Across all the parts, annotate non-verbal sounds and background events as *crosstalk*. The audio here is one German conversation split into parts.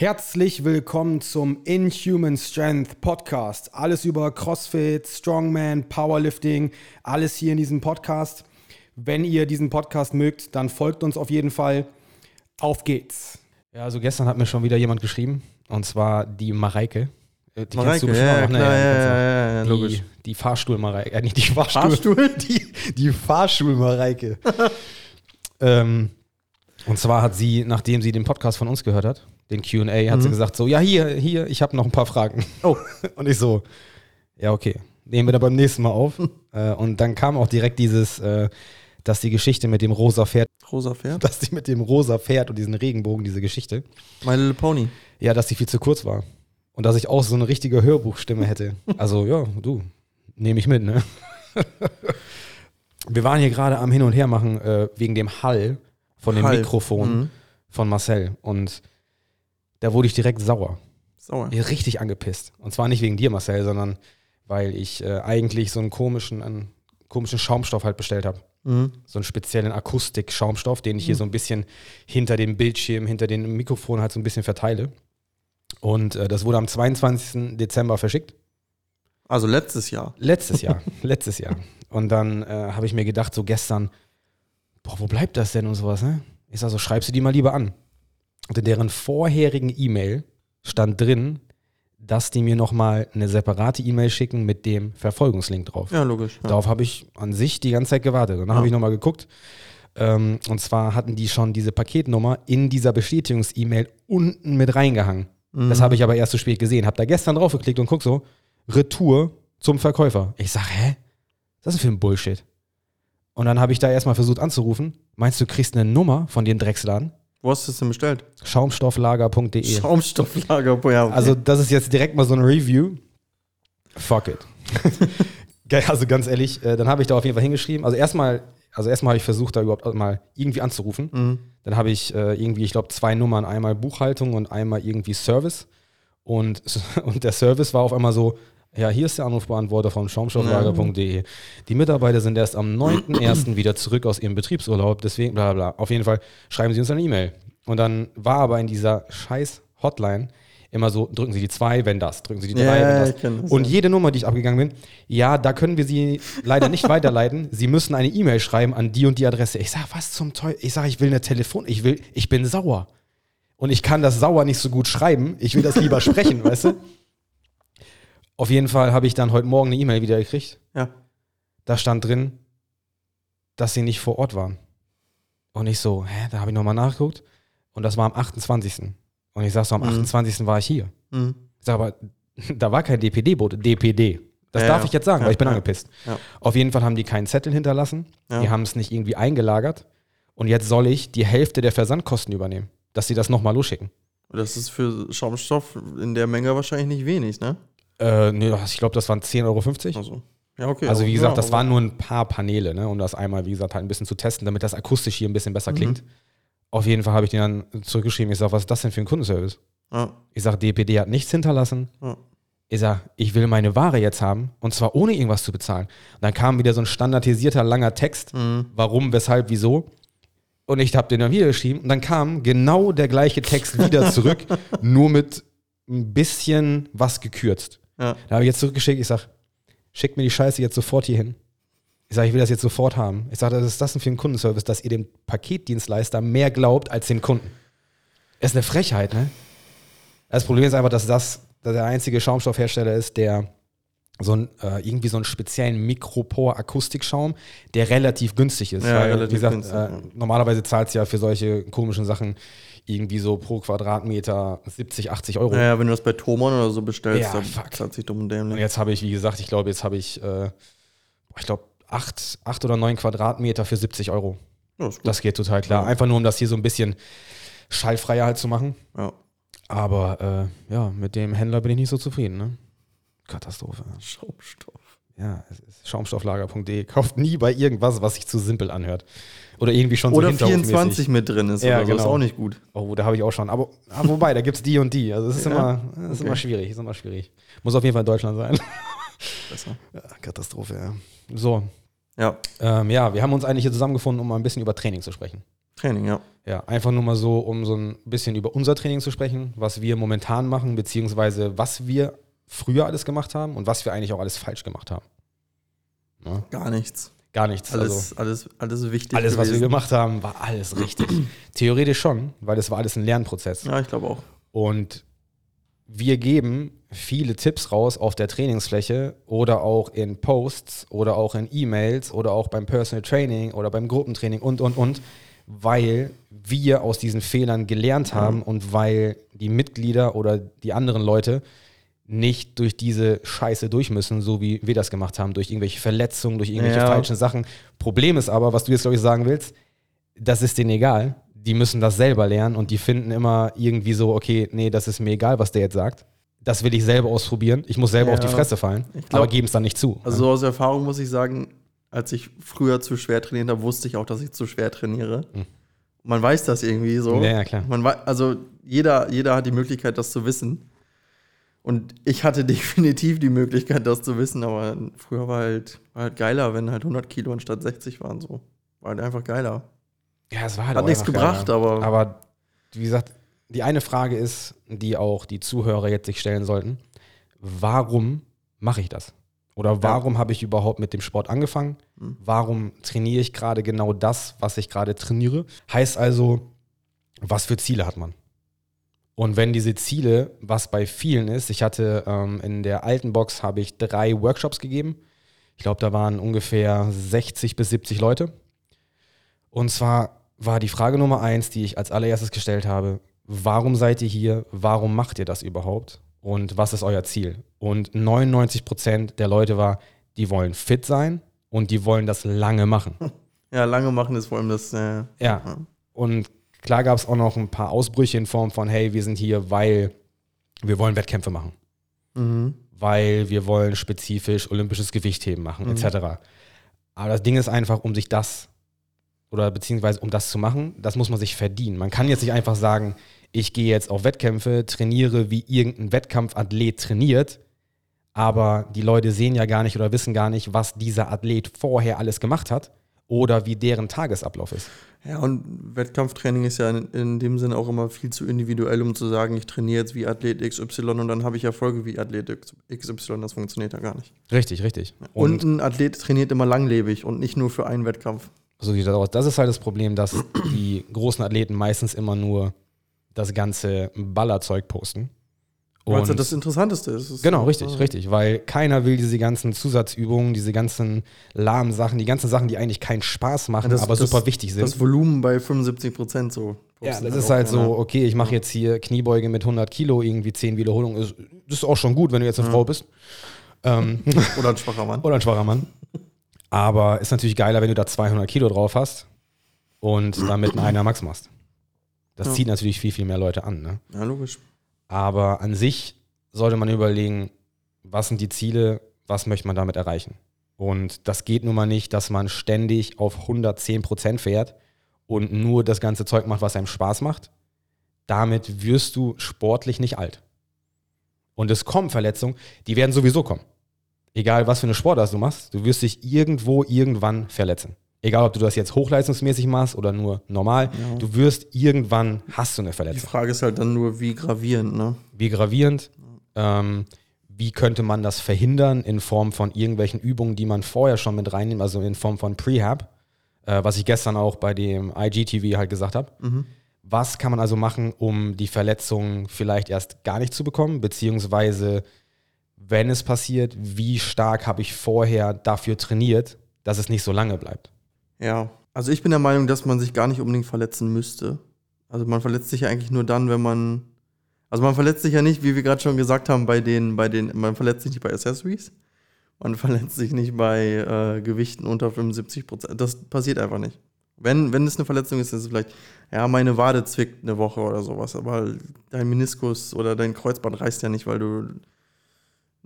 Herzlich willkommen zum Inhuman Strength Podcast. Alles über CrossFit, Strongman, Powerlifting, alles hier in diesem Podcast. Wenn ihr diesen Podcast mögt, dann folgt uns auf jeden Fall. Auf geht's. Ja, also gestern hat mir schon wieder jemand geschrieben, und zwar die Mareike. Äh, Die Mareike, bestimmt ja, auch, ne? klar, ja, kennst du. ja, ja, ja, die, logisch. Die Fahrstuhl-Mareike. Äh, nicht die Fahrstuhl. Fahrstuhl? *laughs* Die, die Fahrstuhl-Mareike. *laughs* ähm, und zwar hat sie, nachdem sie den Podcast von uns gehört hat, den QA, hat sie gesagt: So, ja, hier, hier, ich habe noch ein paar Fragen. Oh. *laughs* Und ich so: Ja, okay. Nehmen wir da beim nächsten Mal auf. *laughs* äh, und dann kam auch direkt dieses, äh, dass die Geschichte mit dem rosa Pferd, Rosa Pferd? *laughs* dass die mit dem rosa Pferd und diesen Regenbogen, diese Geschichte, My Little Pony. ja, dass die viel zu kurz war. Und dass ich auch so eine richtige Hörbuchstimme hätte. Also, ja, du, nehme ich mit, ne? Wir waren hier gerade am Hin und Her machen äh, wegen dem Hall von dem Hall. Mikrofon Mhm. von Marcel. Und da wurde ich direkt sauer. Sauer. Richtig angepisst. Und zwar nicht wegen dir, Marcel, sondern weil ich äh, eigentlich so einen komischen, einen komischen Schaumstoff halt bestellt habe. Mhm. So einen speziellen Akustik-Schaumstoff, den ich hier so ein bisschen hinter dem Bildschirm, hinter dem Mikrofon halt so ein bisschen verteile. Und äh, das wurde am 22. Dezember verschickt. Also letztes Jahr. Letztes Jahr. *laughs* letztes Jahr. Und dann äh, habe ich mir gedacht, so gestern, boah, wo bleibt das denn und sowas, ne? Ich sag so, schreibst du die mal lieber an. Und in deren vorherigen E-Mail stand drin, dass die mir nochmal eine separate E-Mail schicken mit dem Verfolgungslink drauf. Ja, logisch. Ja. Darauf habe ich an sich die ganze Zeit gewartet. Und dann habe Ja. ich nochmal geguckt. Ähm, und zwar hatten die schon diese Paketnummer in dieser Bestätigungs-E-Mail unten mit reingehangen. Mhm. Das habe ich aber erst zu spät gesehen. Habe da gestern drauf geklickt und guck so, Retour zum Verkäufer. Ich sag, hä? Was ist das für ein Bullshit? Und dann habe ich da erstmal versucht anzurufen. Meinst du, kriegst eine Nummer von den Drecksladen? Wo hast du es denn bestellt? Schaumstofflager.de. Schaumstofflager. Ja, okay. Also, das ist jetzt direkt mal so ein Review. Fuck it. *laughs* Also ganz ehrlich, äh, dann habe ich da auf jeden Fall hingeschrieben. Also erstmal, also erstmal habe ich versucht, da überhaupt mal irgendwie anzurufen. Mhm. Dann habe ich äh, irgendwie, ich glaube, zwei Nummern, einmal Buchhaltung und einmal irgendwie Service. Und, *laughs* und der Service war auf einmal so, ja, hier ist der Anrufbeantworter von schaumstofflager.de. Die Mitarbeiter sind erst am 9.1. wieder zurück aus ihrem Betriebsurlaub, deswegen bla bla. bla. Auf jeden Fall schreiben Sie uns eine E-Mail. Und dann war aber in dieser scheiß Hotline immer so, drücken Sie die zwei, wenn das, drücken Sie die drei, Ja, wenn das. das, und ja. jede Nummer, die ich abgegangen bin, ja, da können wir Sie leider nicht weiterleiten. Sie müssen eine E-Mail schreiben an die und die Adresse. Ich sag, was zum Teufel? Ich sag, ich will eine Telefon, ich will, ich bin sauer. Und ich kann das sauer nicht so gut schreiben. Ich will das lieber sprechen, weißt du? Auf jeden Fall habe ich dann heute Morgen eine E-Mail wieder gekriegt. Ja. Da stand drin, dass sie nicht vor Ort waren. Und ich so, hä, da habe ich nochmal nachgeguckt. Und das war am 28. Und ich sag so, am Mhm. 28. war ich hier. Mhm. Ich sag aber, *laughs* da war kein DPD-Bote, DPD. Das Ja, darf ja. ich jetzt sagen, Ja, weil ich bin angepisst. Ja. Auf jeden Fall haben die keinen Zettel hinterlassen. Ja. Die haben es nicht irgendwie eingelagert. Und jetzt soll ich die Hälfte der Versandkosten übernehmen, dass sie das nochmal losschicken. Das ist für Schaumstoff in der Menge wahrscheinlich nicht wenig, ne? Äh, nee, ich glaube, das waren 10,50 Euro. Also. Ja, okay. Also wie gesagt, ja, das waren nur ein paar Paneele, ne, um das einmal, wie gesagt, halt ein bisschen zu testen, damit das akustisch hier ein bisschen Mhm. besser klingt. Auf jeden Fall habe ich den dann zurückgeschrieben. Ich sage, was ist das denn für ein Kundenservice? Ja. Ich sage, DPD hat nichts hinterlassen. Ich sage, ich will meine Ware jetzt haben und zwar ohne irgendwas zu bezahlen. Und dann kam wieder so ein standardisierter langer Text. Mhm. Warum, weshalb, wieso. Und ich habe den dann wieder geschrieben und dann kam genau der gleiche Text wieder zurück, *laughs* nur mit ein bisschen was gekürzt. Ja. Da habe ich jetzt zurückgeschickt, ich sage, schickt mir die Scheiße jetzt sofort hier hin. Ich sage, ich will das jetzt sofort haben. Ich sage, was ist das denn für ein Kundenservice, dass ihr dem Paketdienstleister mehr glaubt als den Kunden? Das ist eine Frechheit, ne? Das Problem ist einfach, dass das der einzige Schaumstoffhersteller ist, der so ein, äh, irgendwie so einen speziellen Mikropor-Akustikschaum, der relativ günstig ist. Ja, Weil, relativ wie gesagt, günstig, äh, normalerweise zahlt es ja für solche komischen Sachen irgendwie so pro Quadratmeter 70, 80 Euro. Naja, wenn du das bei Thomann oder so bestellst, Ja, dann fuck. zahlt sich dumm und Und dämlich. jetzt habe ich, wie gesagt, ich glaube, jetzt habe ich, äh, ich glaube, acht, acht oder neun Quadratmeter für 70 Euro. Gut. Das geht total klar. Ja. Einfach nur, um das hier so ein bisschen schallfreier halt zu machen. ja. Aber äh, ja, mit dem Händler bin ich nicht so zufrieden. Ne? Katastrophe. Schaumstoff. Ja, schaumstofflager.de. Kauft nie bei irgendwas, was sich zu simpel anhört. Oder irgendwie schon Oder so hinterhofmäßig. 24 mit drin ist Ja, oder so, ist genau. auch nicht gut. Oh, da habe ich auch schon. Aber, aber wobei, da gibt es die und die. Also es ist, Ja? immer, es ist Okay. immer schwierig. Ist immer schwierig. Muss auf jeden Fall in Deutschland sein. Besser. *laughs* Ja, Katastrophe, ja. So, Ja. ähm, ja, wir haben uns eigentlich hier zusammengefunden, um mal ein bisschen über Training zu sprechen. Training, ja. Ja, einfach nur mal so, um so ein bisschen über unser Training zu sprechen, was wir momentan machen, beziehungsweise was wir früher alles gemacht haben und was wir eigentlich auch alles falsch gemacht haben. Ja? Gar nichts. Gar nichts. Alles, also, alles, alles wichtig. Alles, gewesen. was wir gemacht haben, war alles richtig. *clears throat* Theoretisch schon, weil das war alles ein Lernprozess. Ja, ich glaube auch. Und wir geben viele Tipps raus auf der Trainingsfläche oder auch in Posts oder auch in E-Mails oder auch beim Personal Training oder beim Gruppentraining und, und, und, weil wir aus diesen Fehlern gelernt haben mhm. und weil die Mitglieder oder die anderen Leute nicht durch diese Scheiße durch müssen, so wie wir das gemacht haben, durch irgendwelche Verletzungen, durch irgendwelche ja. falschen Sachen. Problem ist aber, was du jetzt, glaube ich, sagen willst, das ist denen egal. Die müssen das selber lernen und die finden immer irgendwie so, okay, nee, das ist mir egal, was der jetzt sagt. Das will ich selber ausprobieren. Ich muss selber ja. auf die Fresse fallen, glaub, aber geben es dann nicht zu. Also ja. aus Erfahrung muss ich sagen, als ich früher zu schwer trainiert habe, wusste ich auch, dass ich zu schwer trainiere. Mhm. Man weiß das irgendwie so. Ja, klar. Man also jeder, jeder hat die Möglichkeit, das zu wissen. Und ich hatte *laughs* definitiv die Möglichkeit, das zu wissen, aber früher war halt, war halt geiler, wenn halt 100 Kilo anstatt 60 waren. So. War halt einfach geiler. Ja, es war halt Hat nichts gebracht, geiler. aber. Aber wie gesagt, die eine Frage ist, die auch die Zuhörer jetzt sich stellen sollten: Warum mache ich das? Oder warum ja. habe ich überhaupt mit dem Sport angefangen? Mhm. Warum trainiere ich gerade genau das, was ich gerade trainiere? Heißt also, was für Ziele hat man? Und wenn diese Ziele, was bei vielen ist, ich hatte ähm, in der alten Box habe ich drei Workshops gegeben. Ich glaube, da waren ungefähr 60 bis 70 Leute. Und zwar war die Frage Nummer eins, die ich als allererstes gestellt habe, warum seid ihr hier? Warum macht ihr das überhaupt? Und was ist euer Ziel? Und 99 Prozent der Leute war, die wollen fit sein und die wollen das lange machen. *laughs* Ja, lange machen ist vor allem das. Äh, ja. ja. Und Klar gab es auch noch ein paar Ausbrüche in Form von, hey, wir sind hier, weil wir wollen Wettkämpfe machen. Mhm. Weil wir wollen spezifisch olympisches Gewichtheben machen, mhm. etc. Aber das Ding ist einfach, um sich das oder beziehungsweise um das zu machen, das muss man sich verdienen. Man kann jetzt nicht einfach sagen, ich gehe jetzt auf Wettkämpfe, trainiere, wie irgendein Wettkampfathlet trainiert, aber die Leute sehen ja gar nicht oder wissen gar nicht, was dieser Athlet vorher alles gemacht hat oder wie deren Tagesablauf ist. Ja, und Wettkampftraining ist ja in, in, dem Sinne auch immer viel zu individuell, um zu sagen, ich trainiere jetzt wie Athlet XY und dann habe ich Erfolge wie Athlet XY. Das funktioniert ja gar nicht. Richtig, richtig. Und, und ein Athlet trainiert immer langlebig und nicht nur für einen Wettkampf. So sieht das aus. Das ist halt das Problem, dass die großen Athleten meistens immer nur das ganze Ballerzeug posten. Weil es das Interessanteste ist. Genau, richtig, ja. richtig. Weil keiner will diese ganzen Zusatzübungen, diese ganzen lahmen Sachen, die ganzen Sachen, die eigentlich keinen Spaß machen, das, aber das, super wichtig sind. Das Volumen bei 75 Prozent so. Ja, das ist halt so, okay, ich mache jetzt hier Kniebeuge mit 100 Kilo, irgendwie 10 Wiederholungen. Das ist auch schon gut, wenn du jetzt eine ja. Frau bist. Ähm, *laughs* Oder ein schwacher Mann. Oder ein schwacher Mann. Aber ist natürlich geiler, wenn du da 200 Kilo drauf hast und damit einen Einer Max machst. Das ja. zieht natürlich viel, viel mehr Leute an. Ne? Ja, logisch. Aber an sich sollte man überlegen, was sind die Ziele, was möchte man damit erreichen. Und das geht nun mal nicht, dass man ständig auf 110 Prozent fährt und nur das ganze Zeug macht, was einem Spaß macht. Damit wirst du sportlich nicht alt. Und es kommen Verletzungen, die werden sowieso kommen. Egal, was für eine Sportart du machst, du wirst dich irgendwo irgendwann verletzen. Egal, ob du das jetzt hochleistungsmäßig machst oder nur normal, ja. du wirst irgendwann, hast du eine Verletzung. Die Frage ist halt dann nur, wie gravierend, ne? Wie gravierend, ähm, wie könnte man das verhindern in Form von irgendwelchen Übungen, die man vorher schon mit reinnimmt, also in Form von Prehab, äh, was ich gestern auch bei dem IGTV halt gesagt habe. Mhm. Was kann man also machen, um die Verletzung vielleicht erst gar nicht zu bekommen, beziehungsweise wenn es passiert, wie stark habe ich vorher dafür trainiert, dass es nicht so lange bleibt? Ja, also ich bin der Meinung, dass man sich gar nicht unbedingt verletzen müsste. Also man verletzt sich ja eigentlich nur dann, wenn man. Also man verletzt sich ja nicht, wie wir gerade schon gesagt haben, bei den, bei den, man verletzt sich nicht bei Accessories. Man *laughs* verletzt sich nicht bei äh, Gewichten unter 75 Prozent. Das passiert einfach nicht. Wenn, wenn es eine Verletzung ist, ist es vielleicht, ja, meine Wade zwickt eine Woche oder sowas, aber dein Meniskus oder dein Kreuzband reißt ja nicht, weil du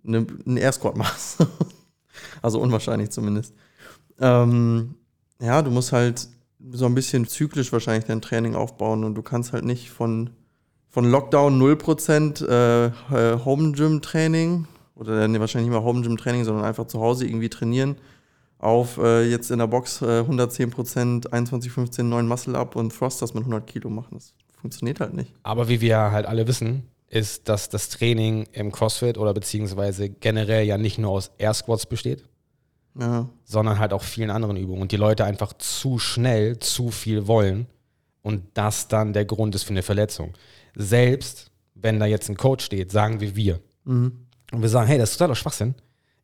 eine, einen Air Squat machst. *laughs* also unwahrscheinlich zumindest. Ähm, ja, du musst halt so ein bisschen zyklisch wahrscheinlich dein Training aufbauen und du kannst halt nicht von, von Lockdown 0% äh, Home Gym Training oder nee, wahrscheinlich nicht mal Home Gym Training, sondern einfach zu Hause irgendwie trainieren auf äh, jetzt in der Box äh, 110 Prozent, 21, 15, 9 Muscle Up und Thrusters mit 100 Kilo machen. Das funktioniert halt nicht. Aber wie wir halt alle wissen, ist, dass das Training im CrossFit oder beziehungsweise generell ja nicht nur aus Air Squats besteht, Ja. sondern halt auch vielen anderen Übungen und die Leute einfach zu schnell zu viel wollen und das dann der Grund ist für eine Verletzung. Selbst wenn da jetzt ein Coach steht, sagen wir wir Mhm. und wir sagen, hey, das ist totaler Schwachsinn.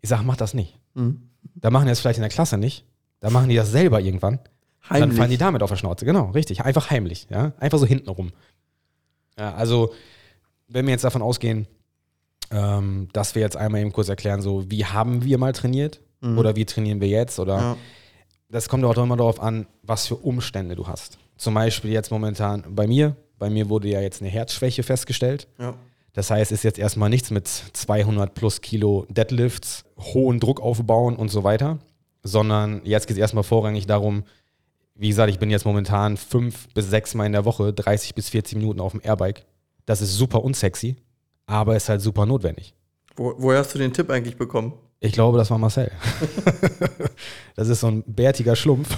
Ich sage, mach das nicht. Mhm. Da machen die das vielleicht in der Klasse nicht, da machen die das selber irgendwann. Dann fallen die damit auf der Schnauze. Genau, richtig. Einfach heimlich. Ja? Einfach so hintenrum. Ja, also, wenn wir jetzt davon ausgehen, ähm, dass wir jetzt einmal eben kurz erklären, so wie haben wir mal trainiert Mhm. oder wie trainieren wir jetzt oder ja. das kommt auch immer darauf an, was für Umstände du hast. Zum Beispiel jetzt momentan bei mir. Bei mir wurde ja jetzt eine Herzschwäche festgestellt. Ja. Das heißt, es ist jetzt erstmal nichts mit 200 plus Kilo Deadlifts, hohen Druck aufbauen und so weiter, sondern jetzt geht es erstmal vorrangig darum, wie gesagt, ich bin jetzt momentan fünf bis sechs Mal in der Woche, 30 bis 40 Minuten auf dem Airbike. Das ist super unsexy, aber ist halt super notwendig. Wo, woher hast du den Tipp eigentlich bekommen? Ich glaube, das war Marcel. *laughs* das ist so ein bärtiger Schlumpf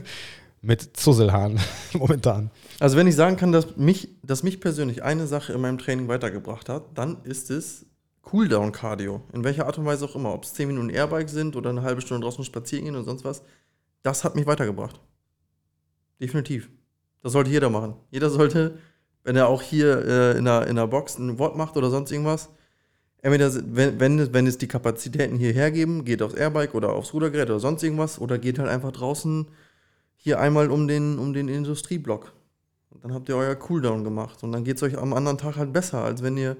*laughs* mit Zusselhaaren *laughs* momentan. Also wenn ich sagen kann, dass mich, dass mich persönlich eine Sache in meinem Training weitergebracht hat, dann ist es Cooldown-Cardio. In welcher Art und Weise auch immer. Ob es 10 Minuten Airbike sind oder eine halbe Stunde draußen spazieren gehen und sonst was. Das hat mich weitergebracht. Definitiv. Das sollte jeder machen. Jeder sollte, wenn er auch hier äh, in, der, in der Box ein Wort macht oder sonst irgendwas, entweder, wenn, wenn, es- wenn es die Kapazitäten hier hergeben, geht aufs Airbike oder aufs Rudergerät oder sonst irgendwas oder geht halt einfach draußen hier einmal um den, um den Industrieblock. Und dann habt ihr euer Cooldown gemacht. Und dann geht es euch am anderen Tag halt besser, als wenn ihr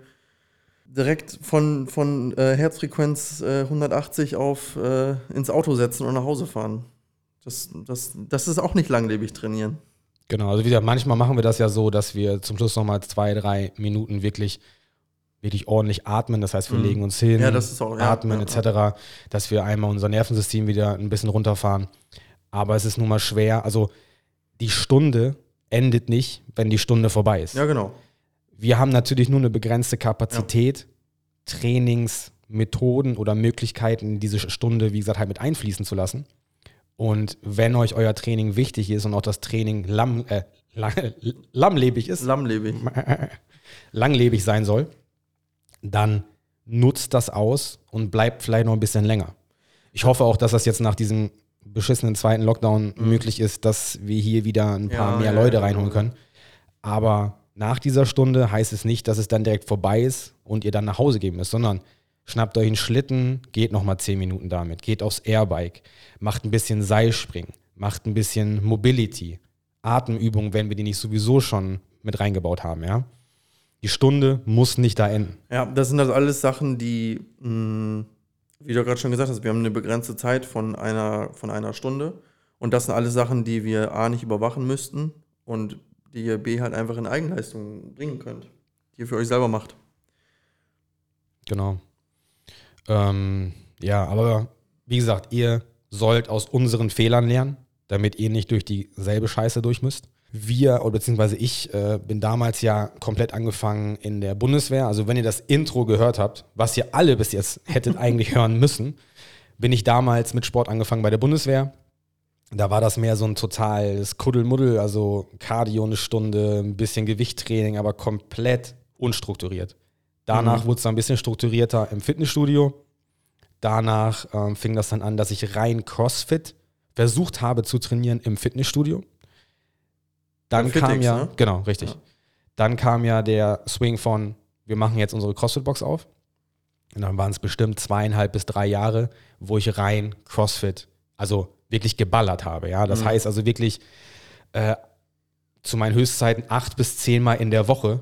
direkt von, von äh, Herzfrequenz äh, 180 auf äh, ins Auto setzen und nach Hause fahren. Das, das, das ist auch nicht langlebig trainieren. Genau, also wie gesagt, manchmal machen wir das ja so, dass wir zum Schluss nochmal zwei, drei Minuten wirklich, wirklich ordentlich atmen. Das heißt, wir Mhm. legen uns hin, Ja, auch- ja, atmen ja, etc., dass wir einmal unser Nervensystem wieder ein bisschen runterfahren. Aber es ist nun mal schwer. Also die Stunde endet nicht, wenn die Stunde vorbei ist. Ja, genau. Wir haben natürlich nur eine begrenzte Kapazität, Trainingsmethoden oder Möglichkeiten, diese Stunde, wie gesagt, halt mit einfließen zu lassen. Und wenn euch euer Training wichtig ist und auch das Training lamm, äh, lang, *laughs* lammlebig ist, Lammlebig. *laughs* langlebig sein soll, dann nutzt das aus und bleibt vielleicht noch ein bisschen länger. Ich hoffe auch, dass das jetzt nach diesem beschissenen zweiten Lockdown möglich ist, dass wir hier wieder ein paar Ja, mehr ja, Leute ja, reinholen ja. können. Aber nach dieser Stunde heißt es nicht, dass es dann direkt vorbei ist und ihr dann nach Hause gehen müsst, sondern schnappt euch einen Schlitten, geht nochmal 10 Minuten damit, geht aufs Airbike, macht ein bisschen Seilspringen, macht ein bisschen Mobility, Atemübungen, wenn wir die nicht sowieso schon mit reingebaut haben, ja. Die Stunde muss nicht da enden. Ja, das sind also alles Sachen, die, mh, wie du gerade schon gesagt hast, wir haben eine begrenzte Zeit von einer, von einer Stunde. Und das sind alles Sachen, die wir A nicht überwachen müssten und die ihr B halt einfach in Eigenleistung bringen könnt. Die ihr für euch selber macht. Genau. Ähm, ja, aber wie gesagt, ihr sollt aus unseren Fehlern lernen, damit ihr nicht durch dieselbe Scheiße durch müsst. Wir, oder beziehungsweise ich, äh, bin damals ja komplett angefangen in der Bundeswehr. Also wenn ihr das Intro gehört habt, was ihr alle bis jetzt hättet *laughs* eigentlich hören müssen, bin ich damals mit Sport angefangen bei der Bundeswehr. Da war das mehr so ein totales Kuddelmuddel, also Cardio eine Stunde, ein bisschen Gewichttraining, aber komplett unstrukturiert. Danach Mhm. wurde es dann ein bisschen strukturierter im Fitnessstudio. Danach ähm, fing das dann an, dass ich rein CrossFit versucht habe zu trainieren im Fitnessstudio. Dann Beim kam Fitix, ja, ne? genau, richtig. Ja. Dann kam ja der Swing von, wir machen jetzt unsere CrossFit-Box auf. Und dann waren es bestimmt zweieinhalb bis drei Jahre, wo ich rein CrossFit, also wirklich geballert habe. Ja, das Mhm. heißt also wirklich äh, zu meinen Höchstzeiten acht bis zehnmal in der Woche.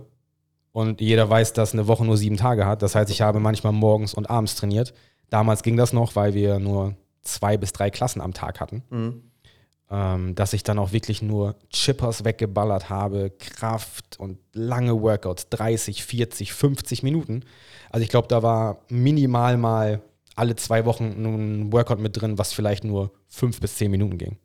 Und jeder weiß, dass eine Woche nur sieben Tage hat. Das heißt, ich habe manchmal morgens und abends trainiert. Damals ging das noch, weil wir nur zwei bis drei Klassen am Tag hatten. Mhm. Ähm, dass ich dann auch wirklich nur Chippers weggeballert habe, Kraft und lange Workouts, 30, 40, 50 Minuten. Also ich glaube, da war minimal mal alle zwei Wochen ein Workout mit drin, was vielleicht nur fünf bis zehn Minuten ging.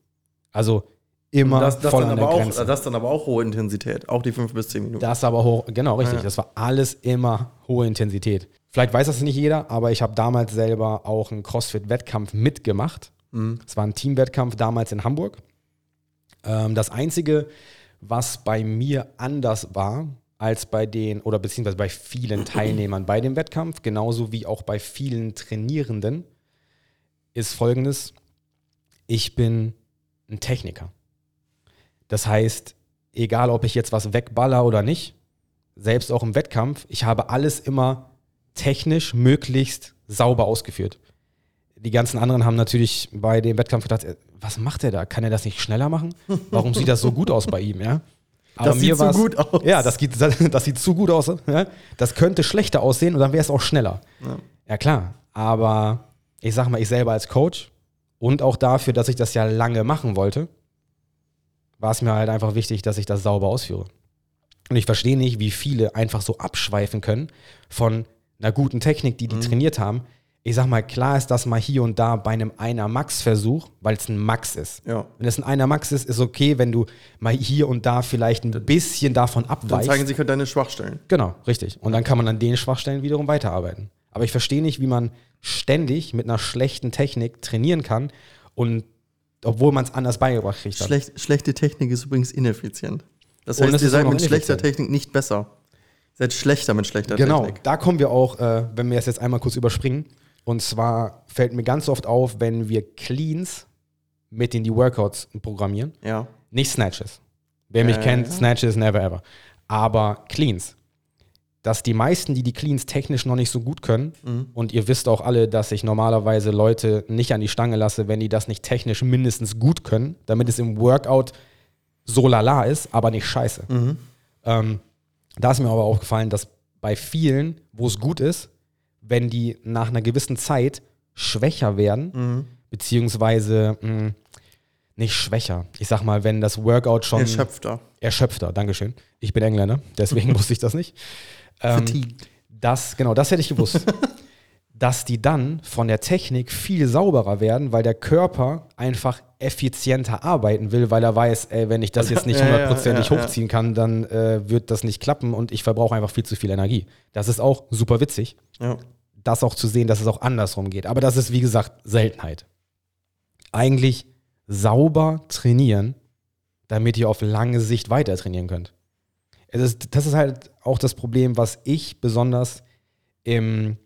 Also immer Das, das, voll dann an der aber auch, Grenze. das dann aber auch hohe Intensität. Auch die fünf bis zehn Minuten. Das aber hoch, genau, richtig. Ja. Das war alles immer hohe Intensität. Vielleicht weiß das nicht jeder, aber ich habe damals selber auch einen CrossFit-Wettkampf mitgemacht Es war ein Teamwettkampf damals in Hamburg. Ähm, das Einzige, was bei mir anders war als bei den, oder beziehungsweise bei vielen *clears throat* Teilnehmern bei dem Wettkampf, genauso wie auch bei vielen Trainierenden, ist folgendes. Ich bin ein Techniker. Das heißt, egal ob ich jetzt was wegballer oder nicht, selbst auch im Wettkampf, ich habe alles immer technisch möglichst sauber ausgeführt. Die ganzen anderen haben natürlich bei dem Wettkampf gedacht, äh, was macht er da? Kann er das nicht schneller machen? Warum sieht das so gut aus bei ihm, ja? *laughs* Aber Das sieht war's- gut aus. Ja, das, geht, *laughs* das sieht zu gut aus. Ja? Das könnte schlechter aussehen und dann wäre es auch schneller. Ja. Ja, klar. Aber ich sag mal, ich selber als Coach und auch dafür, dass ich das ja lange machen wollte, war es mir halt einfach wichtig, dass ich das sauber ausführe. Und ich verstehe nicht, wie viele einfach so abschweifen können von einer guten Technik, die die trainiert haben. Ich sag mal, klar ist das mal hier und da bei einem Einer-Max-Versuch, weil es ein Max ist. Ja. Wenn es ein Einer-Max ist, ist okay, wenn du mal hier und da vielleicht ein bisschen davon Dann abweichst. zeigen sich halt deine Schwachstellen. Genau, richtig. Und dann kann man an den Schwachstellen wiederum weiterarbeiten. Aber ich verstehe nicht, wie man ständig mit einer schlechten Technik trainieren kann und obwohl man es anders beigebracht kriegt. hat. Schlecht, schlechte Technik ist übrigens ineffizient. Das heißt, es ihr seid mit schlechter. Technik nicht besser. Ihr seid schlechter mit schlechter Genau, Technik. da kommen wir auch, äh, wenn wir es jetzt einmal kurz überspringen. Und zwar fällt mir ganz oft auf, wenn wir Cleans mit in die Workouts programmieren. Ja. Nicht Snatches. Wer mich Ja, kennt, ja. Snatches never ever. Aber Cleans. Dass die meisten, die die Cleans technisch noch nicht so gut können, Mhm. und ihr wisst auch alle, dass ich normalerweise Leute nicht an die Stange lasse, wenn die das nicht technisch mindestens gut können, damit es im Workout so lala ist, aber nicht scheiße. Mhm. Ähm, da ist mir aber aufgefallen, dass bei vielen, wo es gut ist, wenn die nach einer gewissen Zeit schwächer werden, Mhm. beziehungsweise mh, nicht schwächer. Ich sag mal, wenn das Workout schon Erschöpfter. erschöpfter, Dankeschön. Ich bin Engländer, deswegen *laughs* wusste ich das nicht. Ähm, das, genau, das hätte ich gewusst. *laughs* dass die dann von der Technik viel sauberer werden, weil der Körper einfach effizienter arbeiten will, weil er weiß, ey, wenn ich das jetzt nicht *laughs* Ja, ja, hundertprozentig ja, ja. hochziehen kann, dann äh, wird das nicht klappen und ich verbrauche einfach viel zu viel Energie. Das ist auch super witzig, das auch zu sehen, dass es auch andersrum geht. Aber das ist, wie gesagt, Seltenheit. Eigentlich sauber trainieren, damit ihr auf lange Sicht weiter trainieren könnt. Ist, das ist halt auch das Problem, was ich besonders im,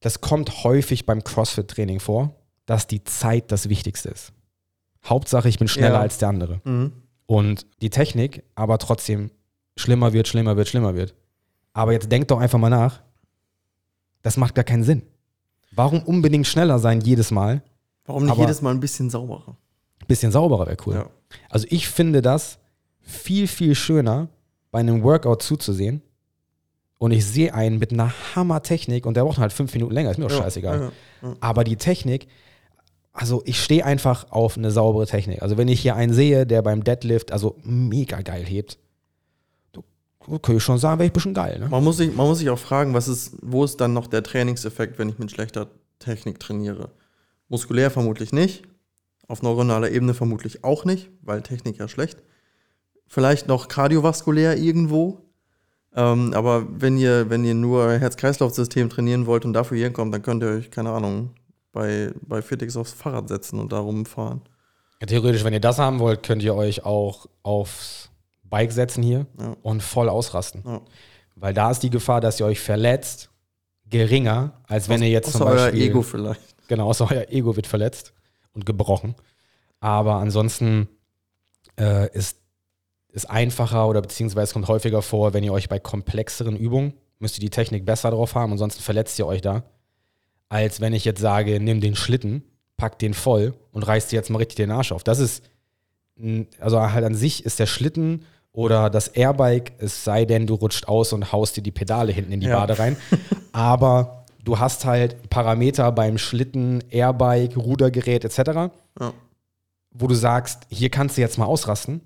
das kommt häufig beim CrossFit-Training vor, dass die Zeit das Wichtigste ist. Hauptsache, ich bin schneller Ja. als der andere. Mhm. Und die Technik aber trotzdem schlimmer wird, schlimmer wird, schlimmer wird. Aber jetzt denkt doch einfach mal nach, das macht gar keinen Sinn. Warum unbedingt schneller sein jedes Mal? Warum nicht jedes Mal ein bisschen sauberer? Bisschen sauberer wäre cool. Ja. Also ich finde das viel, viel schöner, bei einem Workout zuzusehen. Und ich sehe einen mit einer Hammer-Technik und der braucht halt fünf Minuten länger, ist mir auch Ja, scheißegal. ja, ja. Aber die Technik, also ich stehe einfach auf eine saubere Technik. Also wenn ich hier einen sehe, der beim Deadlift also mega geil hebt, kann ich schon sagen, wäre ich ein bisschen geil. Ne? Man muss, sich, man muss sich auch fragen, was ist, wo ist dann noch der Trainingseffekt, wenn ich mit schlechter Technik trainiere? Muskulär vermutlich nicht. Auf neuronaler Ebene vermutlich auch nicht, weil Technik ja schlecht. Vielleicht noch kardiovaskulär irgendwo. Ähm, aber wenn ihr, wenn ihr nur Herz-Kreislauf-System trainieren wollt und dafür hier hinkommt, dann könnt ihr euch, keine Ahnung, bei, bei Fitix aufs Fahrrad setzen und da rumfahren. Ja, theoretisch, wenn ihr das haben wollt, könnt ihr euch auch aufs Bike setzen hier Ja. und voll ausrasten. Ja. Weil da ist die Gefahr, dass ihr euch verletzt, geringer, als wenn ihr jetzt Außer zum euer Beispiel. Ego vielleicht. Genau, außer euer Ego wird verletzt und gebrochen. Aber ansonsten äh, ist es einfacher oder beziehungsweise kommt häufiger vor, wenn ihr euch bei komplexeren Übungen, müsst ihr die Technik besser drauf haben, ansonsten verletzt ihr euch da, als wenn ich jetzt sage, nimm den Schlitten, pack den voll und reißt dir jetzt mal richtig den Arsch auf. Das ist, also halt an sich ist der Schlitten oder das Airbike, es sei denn, du rutscht aus und haust dir die Pedale hinten in die Ja. Bade rein. *laughs* Aber du hast halt Parameter beim Schlitten, Airbike, Rudergerät etc., Ja. wo du sagst, hier kannst du jetzt mal ausrasten,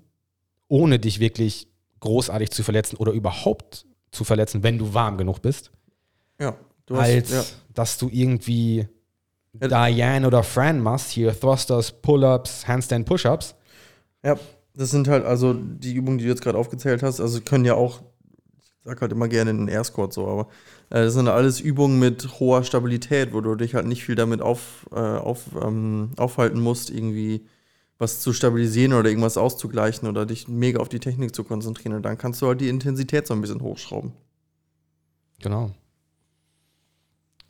ohne dich wirklich großartig zu verletzen oder überhaupt zu verletzen, wenn du warm genug bist, Ja. Du hast, als ja. dass du irgendwie Ja. Diane oder Fran machst, hier Thrusters, Pull-Ups, Handstand, Push-Ups. Ja, das sind halt also die Übungen, die du jetzt gerade aufgezählt hast, also können ja auch sag halt immer gerne den Air Squat so, aber äh, das sind alles Übungen mit hoher Stabilität, wo du dich halt nicht viel damit auf, äh, auf, ähm, aufhalten musst, irgendwie was zu stabilisieren oder irgendwas auszugleichen oder dich mega auf die Technik zu konzentrieren. Und dann kannst du halt die Intensität so ein bisschen hochschrauben. Genau.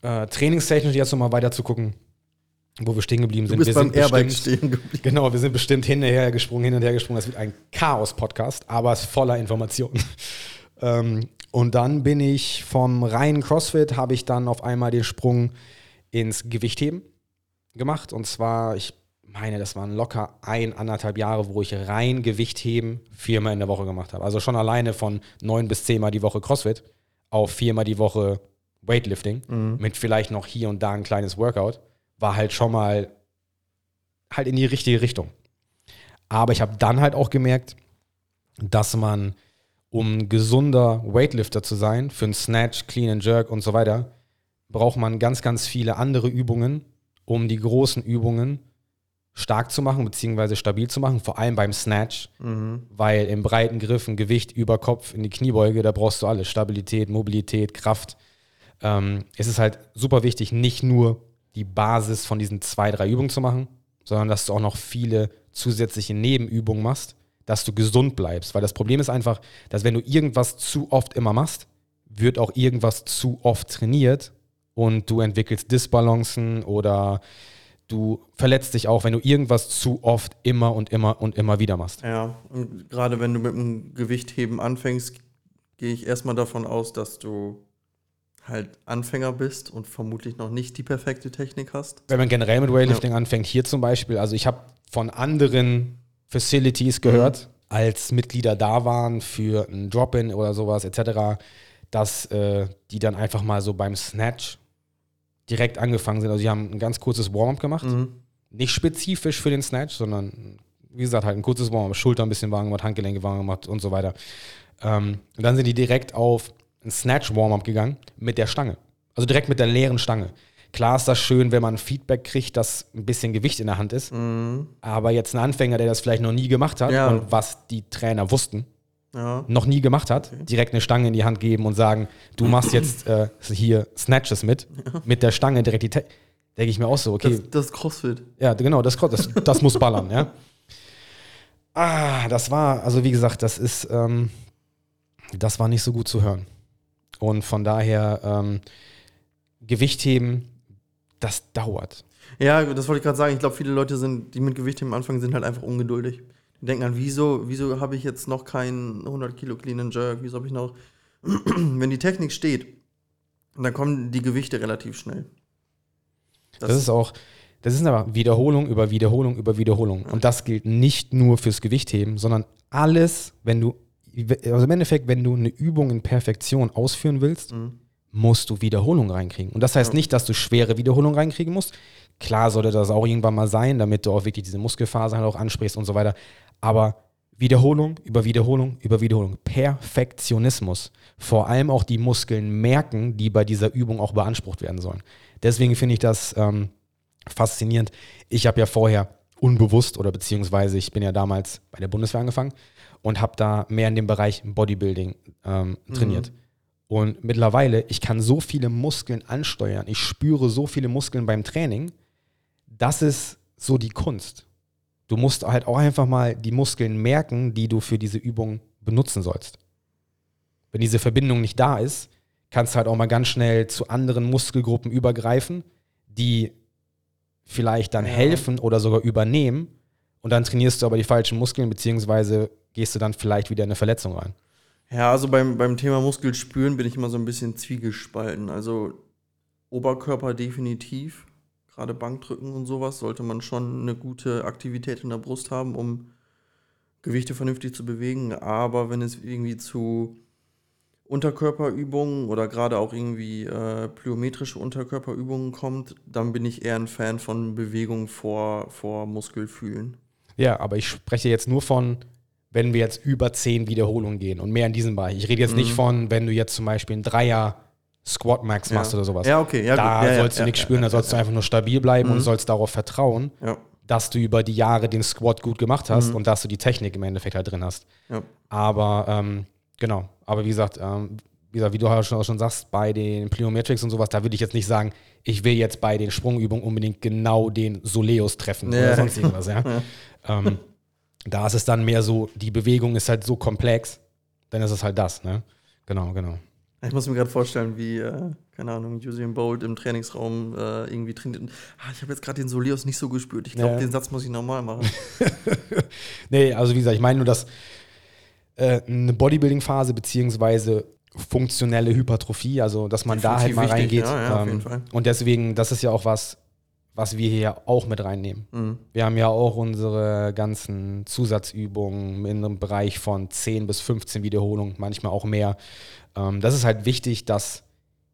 Äh, trainingstechnisch jetzt nochmal weiter zu gucken, wo wir stehen geblieben sind. Du bist wir beim sind Airbike bestimmt- stehen geblieben. Genau, wir sind bestimmt hin und her gesprungen, hin und her gesprungen. Das wird ein Chaos-Podcast, aber es ist voller Informationen. *laughs* ähm, und dann bin ich vom reinen CrossFit, habe ich dann auf einmal den Sprung ins Gewichtheben gemacht. Und zwar, ich meine, das waren locker ein, anderthalb Jahre, wo ich rein Gewichtheben viermal in der Woche gemacht habe. Also schon alleine von neun bis zehnmal die Woche CrossFit auf viermal die Woche Weightlifting mit vielleicht noch hier und da ein kleines Workout, war halt schon mal halt in die richtige Richtung. Aber ich habe dann halt auch gemerkt, dass man, um ein gesunder Weightlifter zu sein, für einen Snatch, Clean and Jerk und so weiter, braucht man ganz, ganz viele andere Übungen, um die großen Übungen stark zu machen, beziehungsweise stabil zu machen, vor allem beim Snatch, weil im breiten Griff ein Gewicht über Kopf in die Kniebeuge, da brauchst du alles, Stabilität, Mobilität, Kraft. Ähm, es ist halt super wichtig, nicht nur die Basis von diesen zwei, drei Übungen zu machen, sondern dass du auch noch viele zusätzliche Nebenübungen machst, dass du gesund bleibst. Weil das Problem ist einfach, dass wenn du irgendwas zu oft immer machst, wird auch irgendwas zu oft trainiert und du entwickelst Disbalancen oder du verletzt dich auch, wenn du irgendwas zu oft immer und immer und immer wieder machst. Ja, und gerade wenn du mit dem Gewichtheben anfängst, gehe ich erstmal davon aus, dass du halt Anfänger bist und vermutlich noch nicht die perfekte Technik hast. wenn man generell mit Weightlifting anfängt, hier zum Beispiel, also ich habe von anderen Facilities gehört, als Mitglieder da waren für ein Drop-In oder sowas etc., dass äh, die dann einfach mal so beim Snatch direkt angefangen sind. Also sie haben ein ganz kurzes Warm-up gemacht, nicht spezifisch für den Snatch, sondern wie gesagt halt ein kurzes Warm-up, Schulter ein bisschen warm gemacht, Handgelenke warm gemacht und so weiter. Ähm, und dann sind die direkt auf ein Snatch-Warm-up gegangen mit der Stange. Also direkt mit der leeren Stange. Klar ist das schön, wenn man Feedback kriegt, dass ein bisschen Gewicht in der Hand ist. Aber jetzt ein Anfänger, der das vielleicht noch nie gemacht hat Ja. und was die Trainer wussten, Ja. noch nie gemacht hat, direkt eine Stange in die Hand geben und sagen, du machst jetzt äh, hier Snatches mit, mit der Stange direkt die Te Denke ich mir auch so, okay, Das, das CrossFit. ja, genau, das, das, das muss ballern, ja. Ah, das war, also wie gesagt, das ist, ähm, das war nicht so gut zu hören. Und von daher, ähm, Gewichtheben, das dauert. Ja, das wollte ich gerade sagen. Ich glaube, viele Leute sind, die mit Gewichtheben anfangen, sind halt einfach ungeduldig. Denken an, wieso, wieso habe ich jetzt noch keinen 100 Kilo Clean and Jerk? Wieso habe ich noch. *clears throat* Wenn die Technik steht, dann kommen die Gewichte relativ schnell. Das, ist auch, das ist aber Wiederholung über Wiederholung über Wiederholung. Und das gilt nicht nur fürs Gewichtheben, sondern alles, wenn du, also im Endeffekt, wenn du eine Übung in Perfektion ausführen willst, musst du Wiederholung reinkriegen. Und das heißt nicht, dass du schwere Wiederholung reinkriegen musst. Klar sollte das auch irgendwann mal sein, damit du auch wirklich diese Muskelfasern halt auch ansprichst und so weiter. Aber Wiederholung über Wiederholung über Wiederholung. Perfektionismus. Vor allem auch die Muskeln merken, die bei dieser Übung auch beansprucht werden sollen. Deswegen finde ich das ähm, faszinierend. Ich habe ja vorher unbewusst oder beziehungsweise ich bin ja damals bei der Bundeswehr angefangen und habe da mehr in dem Bereich Bodybuilding ähm, trainiert. Und mittlerweile, ich kann so viele Muskeln ansteuern, ich spüre so viele Muskeln beim Training, das ist so die Kunst. Du musst halt auch einfach mal die Muskeln merken, die du für diese Übung benutzen sollst. Wenn diese Verbindung nicht da ist, kannst du halt auch mal ganz schnell zu anderen Muskelgruppen übergreifen, die vielleicht dann helfen oder sogar übernehmen. Und dann trainierst du aber die falschen Muskeln, beziehungsweise gehst du dann vielleicht wieder in eine Verletzung rein. Ja, also beim, beim Thema Muskelspüren bin ich immer so ein bisschen zwiegespalten. Also Oberkörper definitiv, gerade Bankdrücken und sowas, sollte man schon eine gute Aktivität in der Brust haben, um Gewichte vernünftig zu bewegen. Aber wenn es irgendwie zu Unterkörperübungen oder gerade auch irgendwie äh, plyometrische Unterkörperübungen kommt, dann bin ich eher ein Fan von Bewegung vor, vor Muskelfühlen. Ja, aber ich spreche jetzt nur von, wenn wir jetzt über zehn Wiederholungen gehen und mehr in diesem Bereich. Ich rede jetzt nicht von, wenn du jetzt zum Beispiel ein Dreier Squat Max machst Ja. oder sowas. Ja, okay, ja, da. Ja, sollst du nichts spüren, da sollst du einfach nur stabil bleiben und sollst darauf vertrauen, dass du über die Jahre den Squat gut gemacht hast und dass du die Technik im Endeffekt halt drin hast. Aber ähm, Genau. Aber wie gesagt, ähm, wie, gesagt, wie du auch schon, auch schon sagst, bei den Plyometrics und sowas, da würde ich jetzt nicht sagen, ich will jetzt bei den Sprungübungen unbedingt genau den Soleus treffen oder sonst irgendwas. *laughs* Ja. ähm, da ist es dann mehr so, die Bewegung ist halt so komplex, dann ist es halt das. Ne? Genau, genau. Ich muss mir gerade vorstellen, wie, äh, keine Ahnung, Usain Bolt im Trainingsraum äh, irgendwie trainiert. Ah, ich habe jetzt gerade den Soleus nicht so gespürt. Ich glaube, Ja. den Satz muss ich nochmal machen. *laughs* Nee, also wie gesagt, ich meine nur, dass äh, eine Bodybuilding-Phase beziehungsweise funktionelle Hypertrophie, also dass man da halt Definitiv mal wichtig, reingeht. ja, ja, auf ähm, jeden Fall. Und deswegen, das ist ja auch was, was wir hier auch mit reinnehmen. Mhm. Wir haben ja auch unsere ganzen Zusatzübungen in einem Bereich von 10 bis 15 Wiederholungen, manchmal auch mehr. Ähm, das ist halt wichtig, dass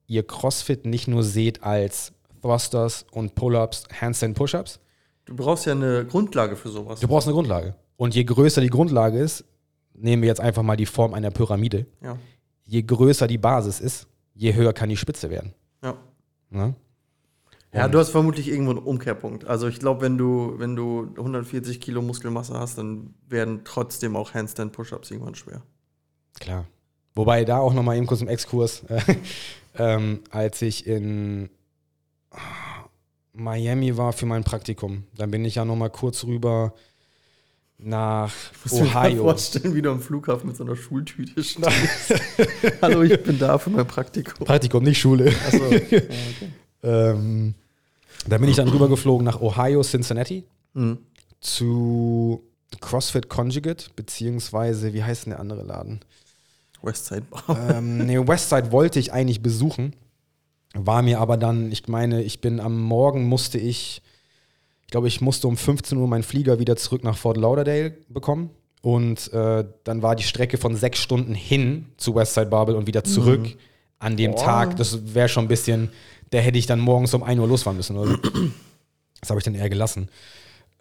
ihr CrossFit nicht nur seht als Thrusters und Pull-ups, Handstand Push-ups. Du brauchst ja eine Grundlage für sowas. Du brauchst eine Grundlage. Und je größer die Grundlage ist, nehmen wir jetzt einfach mal die Form einer Pyramide. Ja. Je größer die Basis ist, je höher kann die Spitze werden. Ja. Ne? Ja, du hast vermutlich irgendwo einen Umkehrpunkt. Also ich glaube, wenn du, wenn du 140 Kilo Muskelmasse hast, dann werden trotzdem auch Handstand-Push-Ups irgendwann schwer. Klar. Wobei da auch nochmal eben kurz im Exkurs, äh, *laughs* ähm, als ich in Miami war für mein Praktikum, dann bin ich ja nochmal kurz rüber nach Ich muss mir grad Ohio. vorstellen, wie du am Flughafen mit so einer Schultüte stehst. *laughs* Hallo, ich bin da für mein Praktikum. Praktikum, nicht Schule. Achso. Ja, *laughs* okay. Ähm, da bin ich dann rübergeflogen nach Ohio, Cincinnati Mhm. zu CrossFit Conjugate, beziehungsweise, wie heißt denn der andere Laden? Westside ähm, nee, Westside wollte ich eigentlich besuchen, war mir aber dann, ich meine, ich bin am Morgen musste ich, ich glaube, ich musste um 15 Uhr meinen Flieger wieder zurück nach Fort Lauderdale bekommen. Und äh, dann war die Strecke von sechs Stunden hin zu Westside Barbel und wieder zurück an dem Boah. Tag. Das wäre schon ein bisschen, da hätte ich dann morgens um 1 Uhr losfahren müssen. Oder? so. *clears throat* das habe ich dann eher gelassen.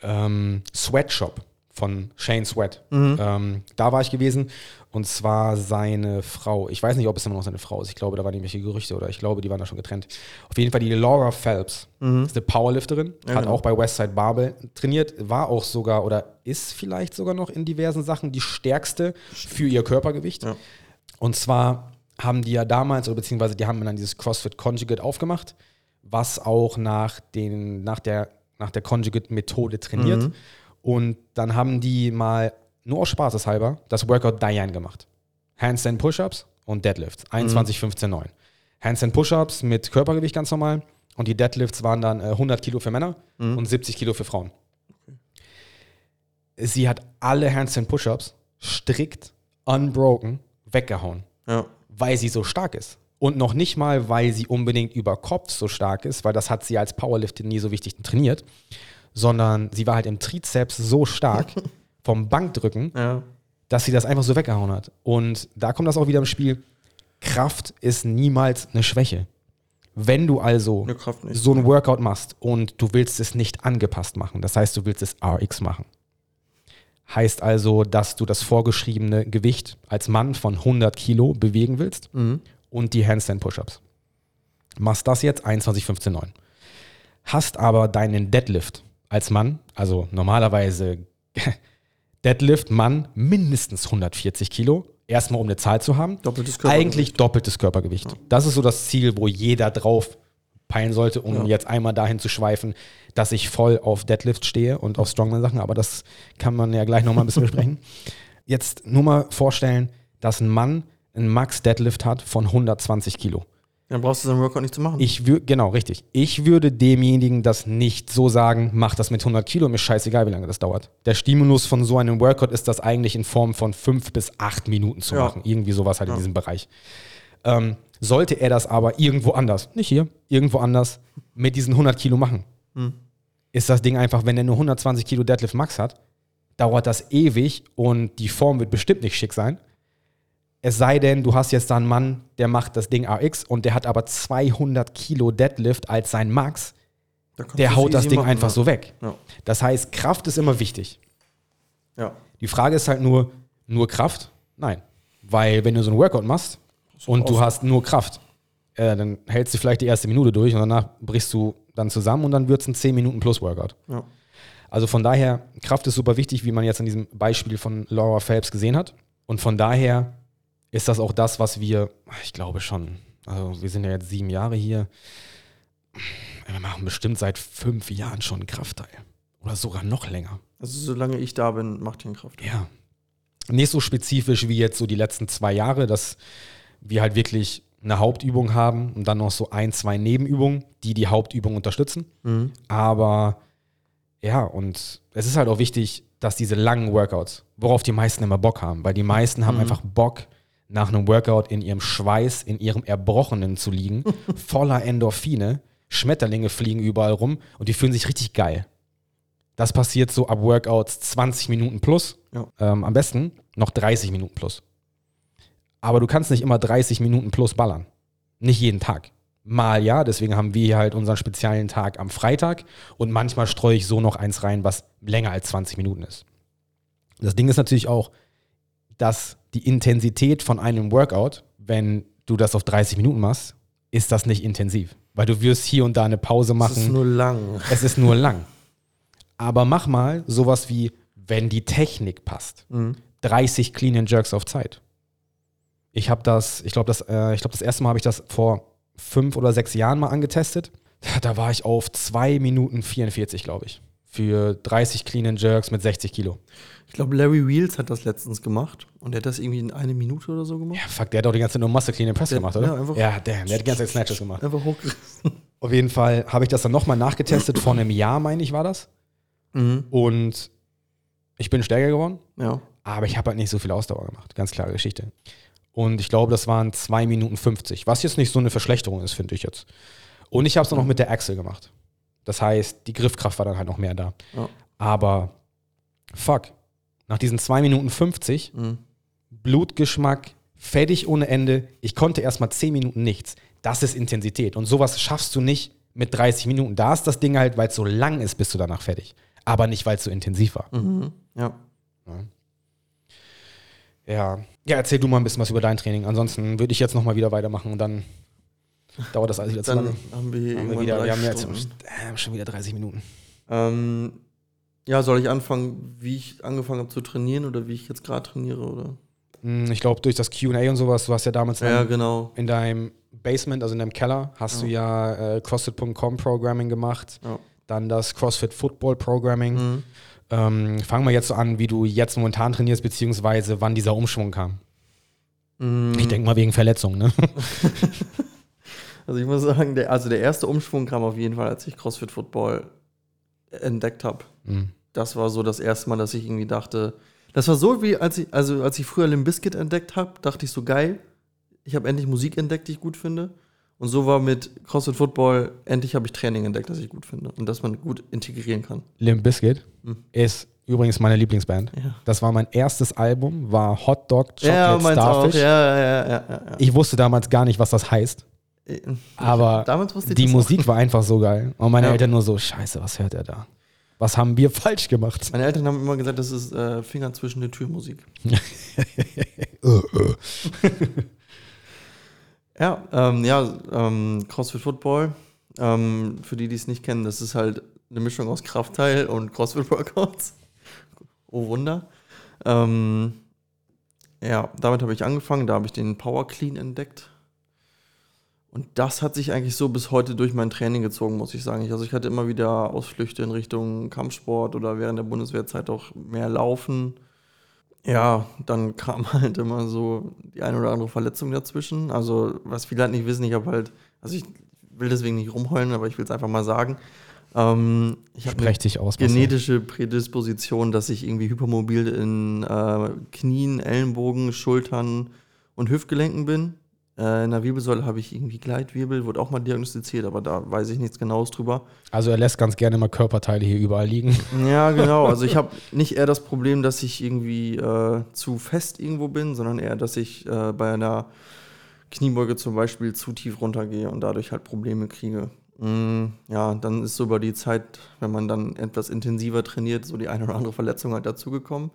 Ähm, Sweatshop von Shane Sweat. Ähm, da war ich gewesen. Und zwar seine Frau. Ich weiß nicht, ob es immer noch seine Frau ist. Ich glaube, da waren irgendwelche Gerüchte oder ich glaube, die waren da schon getrennt. Auf jeden Fall die Laura Phelps. Ist eine Powerlifterin. Ja, hat genau. auch bei Westside Barbell trainiert. War auch sogar oder ist vielleicht sogar noch in diversen Sachen die stärkste für ihr Körpergewicht. Ja. Und zwar haben die ja damals, oder beziehungsweise die haben dann dieses CrossFit Conjugate aufgemacht, was auch nach, den, nach der, nach der Conjugate-Methode trainiert. Und dann haben die mal nur aus Spaßeshalber das Workout Diane gemacht. Handstand Push-Ups und Deadlifts. 21, 15, 9. Handstand Push-Ups mit Körpergewicht ganz normal. Und die Deadlifts waren dann äh, 100 Kilo für Männer und 70 Kilo für Frauen. Sie hat alle Handstand Push-Ups strikt, unbroken, weggehauen Ja. Weil sie so stark ist. Und noch nicht mal, weil sie unbedingt über Kopf so stark ist, weil das hat sie als Powerlifter nie so wichtig trainiert, sondern sie war halt im Trizeps so stark *laughs* vom Bankdrücken, Ja. dass sie das einfach so weggehauen hat. Und da kommt das auch wieder im Spiel. Kraft ist niemals eine Schwäche. Wenn du also so ein Workout machst und du willst es nicht angepasst machen, das heißt, du willst es RX machen. Heißt also, dass du das vorgeschriebene Gewicht als Mann von 100 Kilo bewegen willst Mhm. und die Handstand Push-Ups. Machst das jetzt 21, 15, 9. Hast aber deinen Deadlift als Mann, also normalerweise *laughs* Deadlift Mann mindestens 140 Kilo, erstmal um eine Zahl zu haben. Doppeltes Körpergewicht. Eigentlich doppeltes Körpergewicht. Das ist so das Ziel, wo jeder drauf peilen sollte, um Ja. jetzt einmal dahin zu schweifen, dass ich voll auf Deadlift stehe und auf Strongman-Sachen, aber das kann man ja gleich nochmal ein bisschen besprechen. *laughs* Jetzt nur mal vorstellen, dass ein Mann einen Max-Deadlift hat von 120 Kilo. Dann brauchst du so einen Workout nicht zu machen. Ich würde, genau, richtig. Ich würde demjenigen das nicht so sagen, mach das mit 100 Kilo, mir ist scheißegal, wie lange das dauert. Der Stimulus von so einem Workout ist das eigentlich in Form von fünf bis acht Minuten zu Ja. machen. Irgendwie sowas halt Ja. in diesem Bereich. Ähm, sollte er das aber irgendwo anders, nicht hier, irgendwo anders, mit diesen 100 Kilo machen, Hm. ist das Ding einfach, wenn er nur 120 Kilo Deadlift Max hat, dauert das ewig und die Form wird bestimmt nicht schick sein. Es sei denn, du hast jetzt da einen Mann, der macht das Ding RX und der hat aber 200 Kilo Deadlift als sein Max, der haut das Ding machen, einfach ja. so weg. Ja. Das heißt, Kraft ist immer wichtig. Ja. Die Frage ist halt nur, nur Kraft? Nein. Weil wenn du so einen Workout machst und du hast nur Kraft, äh, dann hältst du vielleicht die erste Minute durch und danach brichst du dann zusammen und dann wird es ein 10 Minuten plus Workout. Ja. Also von daher, Kraft ist super wichtig, wie man jetzt an diesem Beispiel von Laura Phelps gesehen hat. Und von daher ist das auch das, was wir, ich glaube schon, also wir sind ja jetzt sieben Jahre hier, wir machen bestimmt seit fünf Jahren schon Kraftteil. Oder sogar noch länger. Also solange ich da bin, macht ihr einen Kraftteil. Ja. Nicht so spezifisch wie jetzt so die letzten zwei Jahre, dass wir halt wirklich eine Hauptübung haben und dann noch so ein, zwei Nebenübungen, die die Hauptübung unterstützen. Mhm. Aber ja, und es ist halt auch wichtig, dass diese langen Workouts, worauf die meisten immer Bock haben, weil die meisten haben Mhm. einfach Bock, nach einem Workout in ihrem Schweiß, in ihrem Erbrochenen zu liegen, *laughs* voller Endorphine, Schmetterlinge fliegen überall rum und die fühlen sich richtig geil. Das passiert so ab Workouts 20 Minuten plus, Ja. ähm, am besten noch 30 Minuten plus. Aber du kannst nicht immer 30 Minuten plus ballern. Nicht jeden Tag. Mal ja, deswegen haben wir hier halt unseren speziellen Tag am Freitag und manchmal streue ich so noch eins rein, was länger als 20 Minuten ist. Das Ding ist natürlich auch, dass die Intensität von einem Workout, wenn du das auf 30 Minuten machst, ist das nicht intensiv. Weil du wirst hier und da eine Pause Das ist machen. nur lang. Es ist nur lang. Aber mach mal sowas wie, wenn die Technik passt. Mhm. 30 Clean and Jerks auf Zeit. Ich habe das, ich glaube, das, äh, ich glaube, das erste Mal habe ich das vor fünf oder sechs Jahren mal angetestet. *laughs* Da war ich auf 2 Minuten 44, glaube ich. Für 30 Clean and Jerks mit 60 Kilo. Ich glaube, Larry Wheels hat das letztens gemacht und er hat das irgendwie in eine Minute oder so gemacht. Ja, fuck, der hat doch die ganze Zeit nur Muscle Clean and Press Der- gemacht, oder? ja, einfach- ja, damn, der hat die ganze Zeit Snatches gemacht. Einfach hochgerissen. *laughs* Auf jeden Fall habe ich das dann nochmal nachgetestet, vor einem Jahr, meine ich, war das. Mhm. Und ich bin stärker geworden. Ja. Aber ich habe halt nicht so viel Ausdauer gemacht. Ganz klare Geschichte. Und ich glaube, das waren 2 Minuten 50, was jetzt nicht so eine Verschlechterung ist, finde ich jetzt. Und ich habe es dann noch mit der Achsel gemacht. Das heißt, die Griffkraft war dann halt noch mehr da. Ja. Aber fuck, nach diesen 2 Minuten 50, Mhm. Blutgeschmack, fertig ohne Ende, ich konnte erstmal 10 Minuten nichts. Das ist Intensität. Und sowas schaffst du nicht mit 30 Minuten. Da ist das Ding halt, weil es so lang ist, bist du danach fertig. Aber nicht, weil es so intensiv war. Mhm. Ja. Ja. Ja, erzähl du mal ein bisschen was über dein Training. Ansonsten würde ich jetzt nochmal wieder weitermachen und dann *laughs* dauert das alles wieder zu Dann lange. haben wir Haben wir, wieder, wir haben jetzt äh, schon wieder 30 Minuten. Ähm, ja, soll ich anfangen, wie ich angefangen habe zu trainieren oder wie ich jetzt gerade trainiere? Oder? Hm, Ich glaube, durch das QA und sowas, du hast ja damals Ja, genau. in deinem Basement, also in deinem Keller, hast du ja äh, CrossFit.com Programming gemacht, Ja. dann das CrossFit Football Programming. Mhm. Ähm, fangen wir jetzt so an, wie du jetzt momentan trainierst, beziehungsweise wann dieser Umschwung kam. Mhm. Ich denke mal wegen Verletzungen, ne? *laughs* Also ich muss sagen, der, also der erste Umschwung kam auf jeden Fall, als ich CrossFit Football entdeckt habe. Hm. Das war so das erste Mal, dass ich irgendwie dachte, das war so wie als ich, also als ich früher Limp Bizkit entdeckt habe, dachte ich so geil, ich habe endlich Musik entdeckt, die ich gut finde. Und so war mit CrossFit Football, endlich habe ich Training entdeckt, das ich gut finde und das man gut integrieren kann. Limp Bizkit Hm. ist übrigens meine Lieblingsband. Ja. Das war mein erstes Album, war Hot Dog Chocolate Ja, auch. Starfish. Ja, ja, ja, ja. Ich wusste damals gar nicht, was das heißt, Äh, aber *laughs* die Musik war einfach so geil. Und meine Ja. Eltern nur so, scheiße, was hört er da? Was haben wir falsch gemacht? Auch. Meine Eltern haben immer gesagt, das ist äh, Finger zwischen der Tür Musik. *laughs* *laughs* Ja, ähm, ja, ähm, CrossFit Football. Ähm, für die, die es nicht kennen, das ist halt eine Mischung aus Kraftteil und CrossFit Workouts. *laughs* Oh Wunder. Ähm, ja, damit habe ich angefangen. Da habe ich den Power Clean entdeckt. Und das hat sich eigentlich so bis heute durch mein Training gezogen, muss ich sagen. Also ich hatte immer wieder Ausflüchte in Richtung Kampfsport oder während der Bundeswehrzeit auch mehr Laufen. Ja, dann *laughs* kam halt immer so die eine oder andere Verletzung dazwischen. Also, was viele halt nicht wissen, ich habe halt, also ich will deswegen nicht rumheulen, aber ich will es einfach mal sagen. Ähm, ich habe eine aus. Genetische Prädisposition, dass ich irgendwie hypermobil in äh, Knien, Ellenbogen, Schultern und Hüftgelenken bin. Äh, in der Wirbelsäule habe ich irgendwie Gleitwirbel, wurde auch mal diagnostiziert, aber da weiß ich nichts Genaues drüber. Also er lässt ganz gerne mal Körperteile hier überall liegen. *laughs* Ja, genau. Also ich *laughs* habe nicht eher das Problem, dass ich irgendwie äh, zu fest irgendwo bin, sondern eher, dass ich äh, bei einer Kniebeuge zum Beispiel zu tief runtergehe und dadurch halt Probleme kriege. Mm, ja, dann ist so über die Zeit, wenn man dann etwas intensiver trainiert, so die eine oder andere Verletzung halt dazugekommen,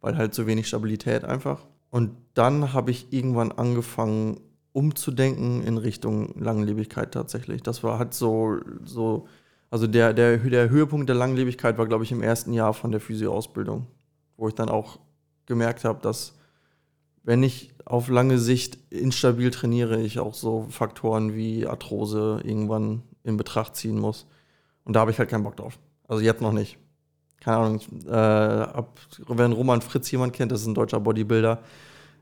weil halt zu wenig Stabilität einfach. Und dann habe ich irgendwann angefangen, umzudenken in Richtung Langlebigkeit tatsächlich. Das war halt so, so also der, der, der Höhepunkt der Langlebigkeit war, glaube ich, im ersten Jahr von der Physio-Ausbildung, wo ich dann auch gemerkt habe, dass wenn ich auf lange Sicht instabil trainiere, ich auch so Faktoren wie Arthrose irgendwann in Betracht ziehen muss. Und da habe ich halt keinen Bock drauf. Also jetzt noch nicht. Keine Ahnung, äh, ab, wenn Roman Fritz jemand kennt, das ist ein deutscher Bodybuilder,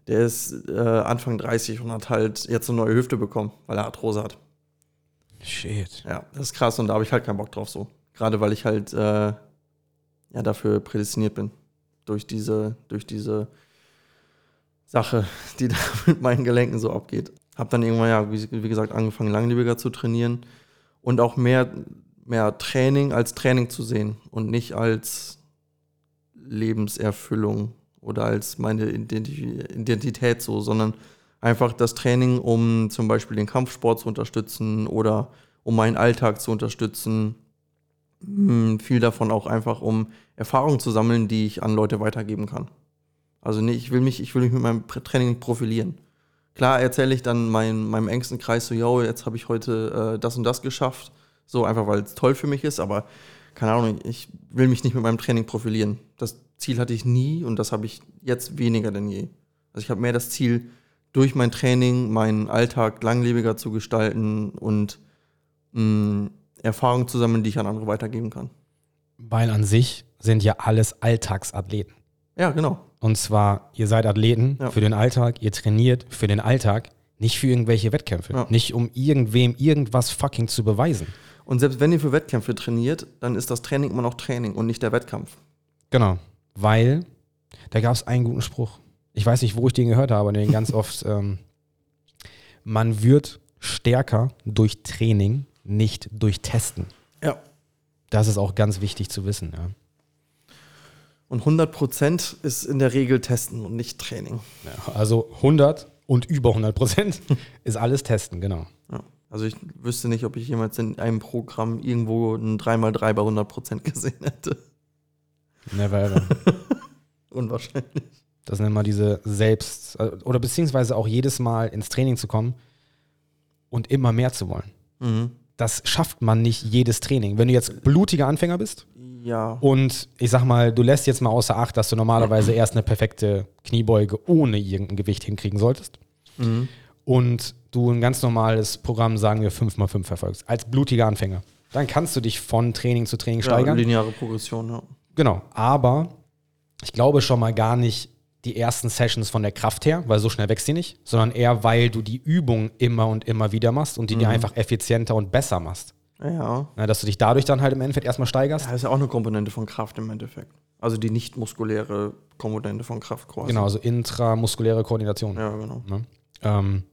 der ist äh, Anfang 30 und hat halt jetzt eine neue Hüfte bekommen, weil er Arthrose hat. Shit. Ja, das ist krass und da habe ich halt keinen Bock drauf so. Gerade weil ich halt äh, ja dafür prädestiniert bin. Durch diese, durch diese Sache, die *laughs* da mit meinen Gelenken so abgeht. Hab dann irgendwann, ja, wie, wie gesagt, angefangen, langlebiger zu trainieren und auch mehr, mehr Training als Training zu sehen und nicht als Lebenserfüllung oder als meine Identität so, sondern einfach das Training, um zum Beispiel den Kampfsport zu unterstützen oder um meinen Alltag zu unterstützen. Hm, viel davon auch einfach, um Erfahrungen zu sammeln, die ich an Leute weitergeben kann. Also nee, ich will mich, ich will mich mit meinem Training profilieren. Klar erzähle ich dann mein, meinem engsten Kreis so, yo, jetzt habe ich heute äh, das und das geschafft. So einfach, weil es toll für mich ist, aber keine Ahnung, ich will mich nicht mit meinem Training profilieren. Das Ziel hatte ich nie und das habe ich jetzt weniger denn je. Also ich habe mehr das Ziel, durch mein Training meinen Alltag langlebiger zu gestalten und mh, Erfahrungen zu sammeln, die ich an andere weitergeben kann. Weil an sich sind ja alles Alltagsathleten. Ja, genau. Und zwar, ihr seid Athleten Ja. für den Alltag, ihr trainiert für den Alltag, nicht für irgendwelche Wettkämpfe. Ja. Nicht um irgendwem irgendwas fucking zu beweisen. Und selbst wenn ihr für Wettkämpfe trainiert, dann ist das Training immer noch Training und nicht der Wettkampf. Genau. Weil, da gab es einen guten Spruch. Ich weiß nicht, wo ich den gehört habe, aber den ganz *laughs* oft. Ähm, man wird stärker durch Training, nicht durch Testen. Ja. Das ist auch ganz wichtig zu wissen. Ja. Und 100% ist in der Regel Testen und nicht Training. Ja, also 100 und über 100 Prozent *laughs* ist alles Testen, genau. Ja. Also ich wüsste nicht, ob ich jemals in einem Programm irgendwo ein 3x3 bei 100% gesehen hätte. Never ever. *laughs* Unwahrscheinlich. Das nennt man diese Selbst- äh, oder beziehungsweise auch jedes Mal ins Training zu kommen und immer mehr zu wollen. Mhm. Das schafft man nicht jedes Training. Wenn du jetzt blutiger Anfänger bist Ja. und ich sag mal, du lässt jetzt mal außer Acht, dass du normalerweise erst eine perfekte Kniebeuge ohne irgendein Gewicht hinkriegen solltest Mhm. und du ein ganz normales Programm, sagen wir 5x5 verfolgst, als blutiger Anfänger, dann kannst du dich von Training zu Training ja steigern. lineare Progression, ja. Genau, aber ich glaube schon mal gar nicht die ersten Sessions von der Kraft her, weil so schnell wächst sie nicht, sondern eher, weil du die Übung immer und immer wieder machst und die dir einfach effizienter und besser machst. Ja. Na, dass du dich dadurch dann halt im Endeffekt erstmal steigerst. Das ist ja auch eine Komponente von Kraft im Endeffekt. Also die nicht muskuläre Komponente von Kraft quasi. Genau, also intramuskuläre Koordination. Ja, genau. Ne? Ähm,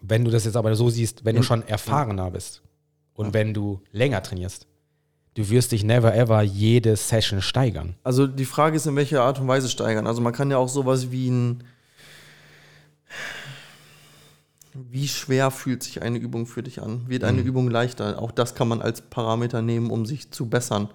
wenn du das jetzt aber so siehst, wenn du In- schon erfahrener bist und Ja. wenn du länger trainierst, du wirst dich never ever jede Session steigern. Also die Frage ist, in welcher Art und Weise steigern. Also man kann ja auch sowas wie ein. Wie schwer fühlt sich eine Übung für dich an? Wird eine Übung leichter? Auch das kann man als Parameter nehmen, um sich zu bessern.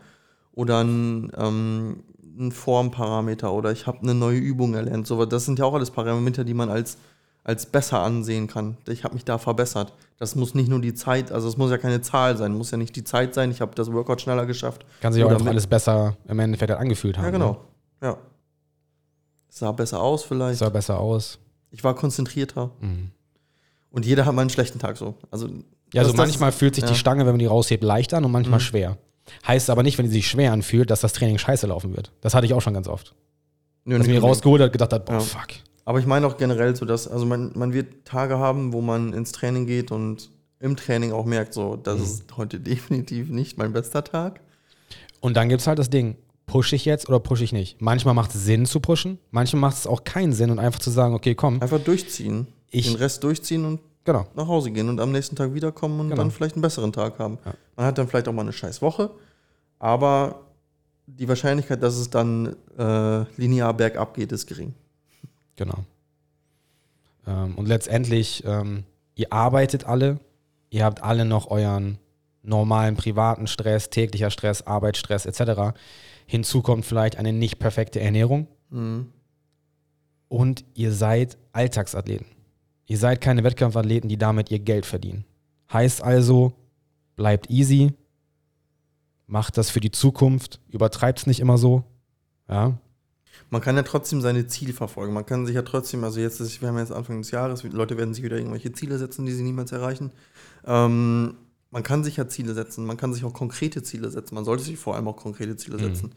Oder ein, ähm, ein Formparameter oder ich habe eine neue Übung erlernt. So, das sind ja auch alles Parameter, die man als, als besser ansehen kann. Ich habe mich da verbessert. Das muss nicht nur die Zeit, also es muss ja keine Zahl sein, muss ja nicht die Zeit sein, ich habe das Workout schneller geschafft. Kann sich auch einfach alles besser im Endeffekt halt angefühlt haben. Ja, genau. Ja. Sah besser aus Ne? vielleicht. Sah besser aus. Ich war konzentrierter. Mhm. Und jeder hat mal einen schlechten Tag so. Also, Ja, also das- das- manchmal fühlt sich die ja. Stange, wenn man die raushebt, leicht an und manchmal Mhm. schwer. Heißt aber nicht, wenn die sich schwer anfühlt, dass das Training scheiße laufen wird. Das hatte ich auch schon ganz oft. Nö, Dass nicht mir rausgeholt hat, gedacht hat, boah, Ja. fuck. Aber ich meine auch generell so, dass, also man, man wird Tage haben, wo man ins Training geht und im Training auch merkt, so, das Mhm. ist heute *laughs* definitiv nicht mein bester Tag. Und dann gibt es halt das Ding, push ich jetzt oder push ich nicht? Manchmal macht es Sinn zu pushen, manchmal macht es auch keinen Sinn und einfach zu sagen, okay, komm, Einfach durchziehen. Ich- den Rest durchziehen und genau. nach Hause gehen und am nächsten Tag wiederkommen und Genau. dann vielleicht einen besseren Tag haben. Ja. Man hat dann vielleicht auch mal eine scheiß Woche, aber die Wahrscheinlichkeit, dass es dann äh, linear bergab geht, ist gering. Genau. Ähm, und letztendlich, ähm, ihr arbeitet alle, ihr habt alle noch euren normalen privaten Stress, täglicher Stress, Arbeitsstress etc. Hinzu kommt vielleicht eine nicht perfekte Ernährung Mhm. und ihr seid Alltagsathleten. Ihr seid keine Wettkampfathleten, die damit ihr Geld verdienen. Heißt also, bleibt easy, macht das für die Zukunft, übertreibt es nicht immer so. Ja, Man kann ja trotzdem seine Ziele verfolgen. Man kann sich ja trotzdem, also jetzt ist, wir haben jetzt Anfang des Jahres, Leute werden sich wieder irgendwelche Ziele setzen, die sie niemals erreichen. Ähm, man kann sich ja Ziele setzen, man kann sich auch konkrete Ziele setzen. Man sollte sich vor allem auch konkrete Ziele Mhm. setzen.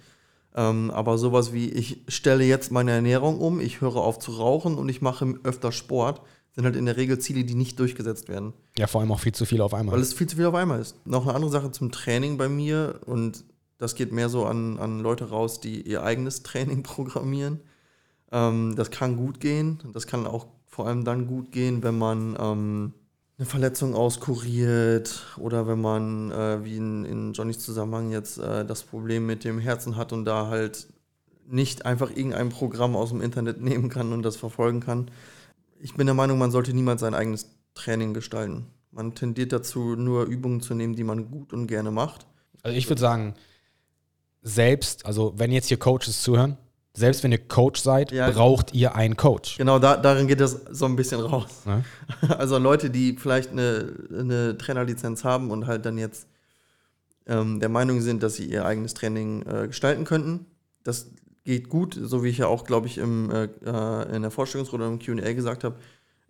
Ähm, aber sowas wie, ich stelle jetzt meine Ernährung um, ich höre auf zu rauchen und ich mache öfter Sport, sind halt in der Regel Ziele, die nicht durchgesetzt werden. Ja, vor allem auch viel zu viel auf einmal. Weil es viel zu viel auf einmal ist. Noch eine andere Sache zum Training bei mir und das geht mehr so an, an Leute raus, die ihr eigenes *laughs* Training programmieren. Ähm, das kann gut gehen. Das kann auch vor allem dann gut gehen, wenn man ähm, eine Verletzung auskuriert oder wenn man, äh, wie in, in Johnnys Zusammenhang jetzt, äh, das Problem mit dem Herzen hat und da halt nicht einfach irgendein Programm aus dem Internet *laughs* nehmen kann und das verfolgen kann. Ich bin der Meinung, man sollte niemals sein eigenes Training gestalten. Man tendiert dazu, nur Übungen zu nehmen, die man gut und gerne macht. Also ich würde sagen, selbst, also wenn jetzt hier Coaches zuhören, selbst wenn ihr Coach seid, Ja. braucht ihr einen Coach. Genau, da, darin geht das so ein bisschen raus. Ne? *laughs* Also Leute, die vielleicht eine, eine Trainerlizenz haben und halt dann jetzt ähm, der Meinung sind, dass sie ihr eigenes Training äh, gestalten könnten, das geht gut, so wie ich ja auch, glaube ich, im, äh, äh, in der Vorstellungsrunde im Q&A gesagt habe.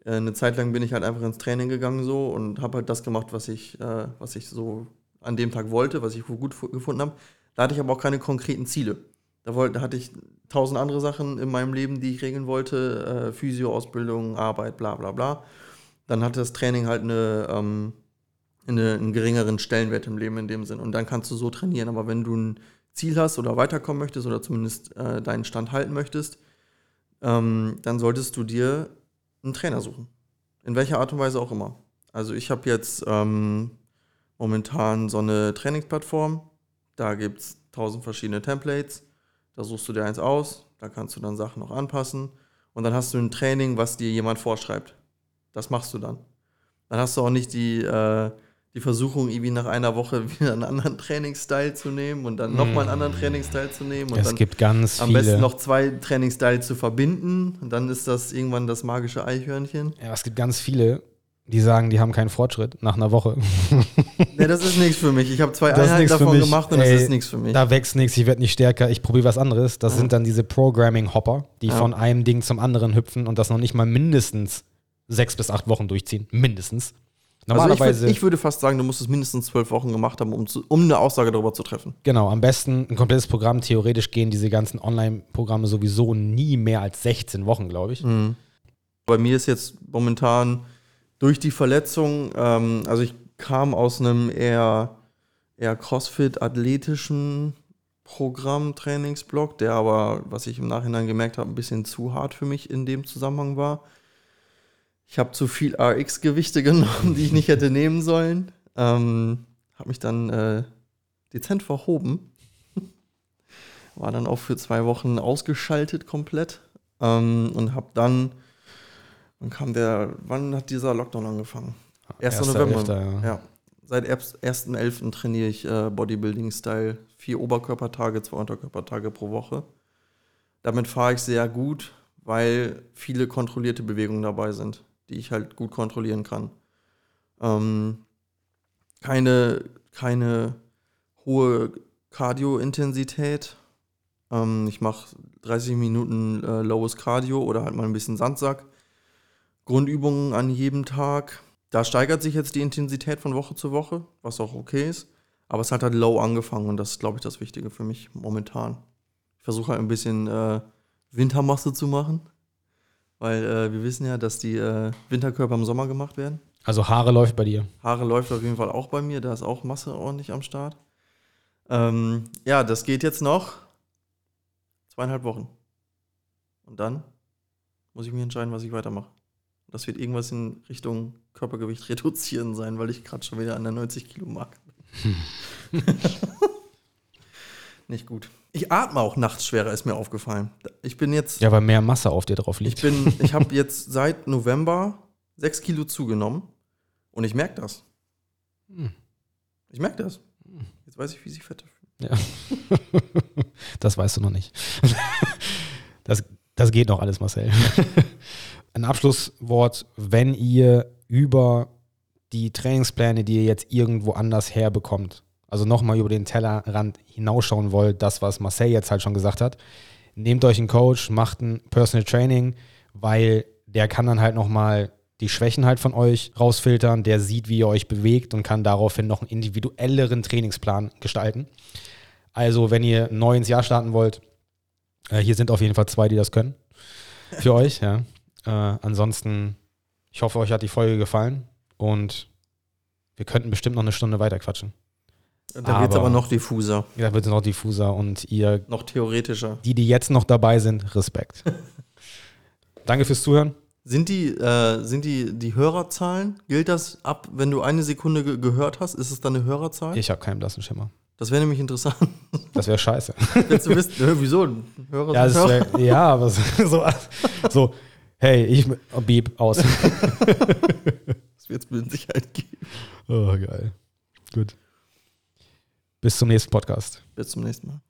Äh, eine Zeit lang bin ich halt einfach ins Training gegangen so und habe halt das gemacht, was ich, äh, was ich so an dem Tag wollte, was ich gut fu- gefunden habe. Da hatte ich aber auch keine konkreten Ziele. Da, wollte, da hatte ich tausend andere Sachen in meinem Leben, die ich regeln wollte. Äh, Physio-Ausbildung, Arbeit, bla bla bla. Dann hatte das Training halt eine, ähm, eine, einen geringeren Stellenwert im Leben in dem Sinn. Und dann kannst du so trainieren. Aber wenn du ein Ziel hast oder weiterkommen möchtest oder zumindest äh, deinen Stand halten möchtest, ähm, dann solltest du dir einen Trainer suchen. In welcher Art und Weise auch immer. Also ich habe jetzt ähm, momentan so eine Trainingsplattform. Da gibt es tausend verschiedene Templates. Da suchst du dir eins aus. Da kannst du dann Sachen noch anpassen. Und dann hast du ein Training, was dir jemand vorschreibt. Das machst du dann. Dann hast du auch nicht die, äh, die Versuchung, irgendwie nach einer Woche *laughs* wieder einen anderen Trainingsstyle zu nehmen und dann nochmal einen anderen Trainingsstyle zu nehmen und Es dann gibt ganz am viele. besten noch zwei Trainingsstyles zu verbinden. Und dann ist das irgendwann das magische Eichhörnchen. ja, es gibt ganz viele, die sagen, die haben keinen Fortschritt nach einer Woche. *laughs* Ne, das ist nichts für mich. Ich habe zwei Das Einheiten davon gemacht und Ey, das ist nichts für mich. Da wächst nichts, ich werde nicht stärker, ich probiere was anderes. Das sind dann diese Programming-Hopper, die Ja. von einem Ding zum anderen hüpfen und das noch nicht mal mindestens sechs bis acht Wochen durchziehen. Mindestens. Also ich, Normalerweise, würd, ich würde fast sagen, du musst es mindestens zwölf Wochen gemacht haben, um, zu, um eine Aussage darüber zu treffen. genau, am besten ein komplettes Programm. Theoretisch gehen diese ganzen Online-Programme sowieso nie mehr als 16 Wochen, glaube ich. Bei mir ist jetzt momentan durch die Verletzung, ähm, also ich kam aus einem eher, eher Crossfit-athletischen Programm, Trainingsblock, der aber, was ich im Nachhinein gemerkt habe, ein bisschen zu hart für mich in dem Zusammenhang war. Ich habe zu viel RX-Gewichte *laughs* genommen, die ich nicht hätte nehmen sollen. Ähm, habe mich dann äh, dezent verhoben. *laughs* War dann auch für zwei Wochen ausgeschaltet komplett. Ähm, und habe dann, wann kam der, wann hat dieser Lockdown angefangen? 1. Erster, November. Elfter, ja. ja. Seit 1.11. trainiere ich äh, Bodybuilding-Style. Vier Oberkörpertage, zwei Unterkörpertage pro Woche. Damit fahre ich sehr gut, weil viele kontrollierte Bewegungen dabei sind, die ich halt gut kontrollieren kann. Ähm, keine, keine hohe Cardio-Intensität. Ähm, ich mache 30 Minuten äh, lowes Cardio oder halt mal ein bisschen Sandsack. Grundübungen an jedem Tag. Da steigert sich jetzt die Intensität von Woche zu Woche, was auch okay ist. Aber es hat halt low angefangen und das ist, glaube ich, das Wichtige für mich momentan. Ich versuche halt ein bisschen äh, Wintermasse zu machen, weil äh, wir wissen ja, dass die äh, Winterkörper im Sommer gemacht werden. Also Haare läuft bei dir. Haare läuft auf jeden Fall auch bei mir, da ist auch Masse ordentlich am Start. Ähm, ja, das geht jetzt noch zweieinhalb Wochen. Und dann muss ich mir entscheiden, was ich weitermache. Das wird irgendwas in Richtung Körpergewicht reduzieren sein, weil ich gerade schon wieder an der 90 Kilo Marke bin. *laughs* Nicht gut. Ich atme auch nachts schwerer, ist mir aufgefallen. Ich bin jetzt, Ja, weil mehr Masse auf dir drauf ich liegt. bin, ich habe jetzt seit November sechs Kilo zugenommen und ich merke das. Hm. Ich merke das. Jetzt weiß ich, wie sich Fette fühlen. Ja. *laughs* das weißt du noch nicht. *laughs* Das, das geht noch alles, Marcel. Ein Abschlusswort, wenn ihr über die Trainingspläne, die ihr jetzt irgendwo anders herbekommt, also nochmal über den Tellerrand hinausschauen wollt, das, was Marcel jetzt halt schon gesagt hat, nehmt euch einen Coach, macht ein Personal Training, weil der kann dann halt nochmal die Schwächen halt von euch rausfiltern, der sieht, wie ihr euch bewegt und kann daraufhin noch einen individuelleren Trainingsplan gestalten. Also, wenn ihr neu ins Jahr starten wollt, äh, hier sind auf jeden Fall zwei, die das können. Für euch, ja. Äh, ansonsten, ich hoffe, euch hat die Folge gefallen und wir könnten bestimmt noch eine Stunde weiter quatschen. Da wird es aber noch diffuser. Da wird es noch diffuser und ihr, Noch theoretischer. die, die jetzt noch dabei sind, Respekt. *laughs* Danke fürs Zuhören. Sind die, äh, sind die, die Hörerzahlen, gilt das ab, wenn du eine Sekunde ge gehört hast, ist es dann eine Hörerzahl? Ich habe keinen blassen Schimmer. Das wäre nämlich interessant. Das wäre scheiße. *laughs* Willst du wissen, äh, wieso? Hörer Ja, wär, ja aber so, so, hey, ich, oh, Beep, aus. *laughs* *laughs* Das wird es mit Sicherheit geben. Oh, geil. Gut. Bis zum nächsten Podcast. Bis zum nächsten Mal.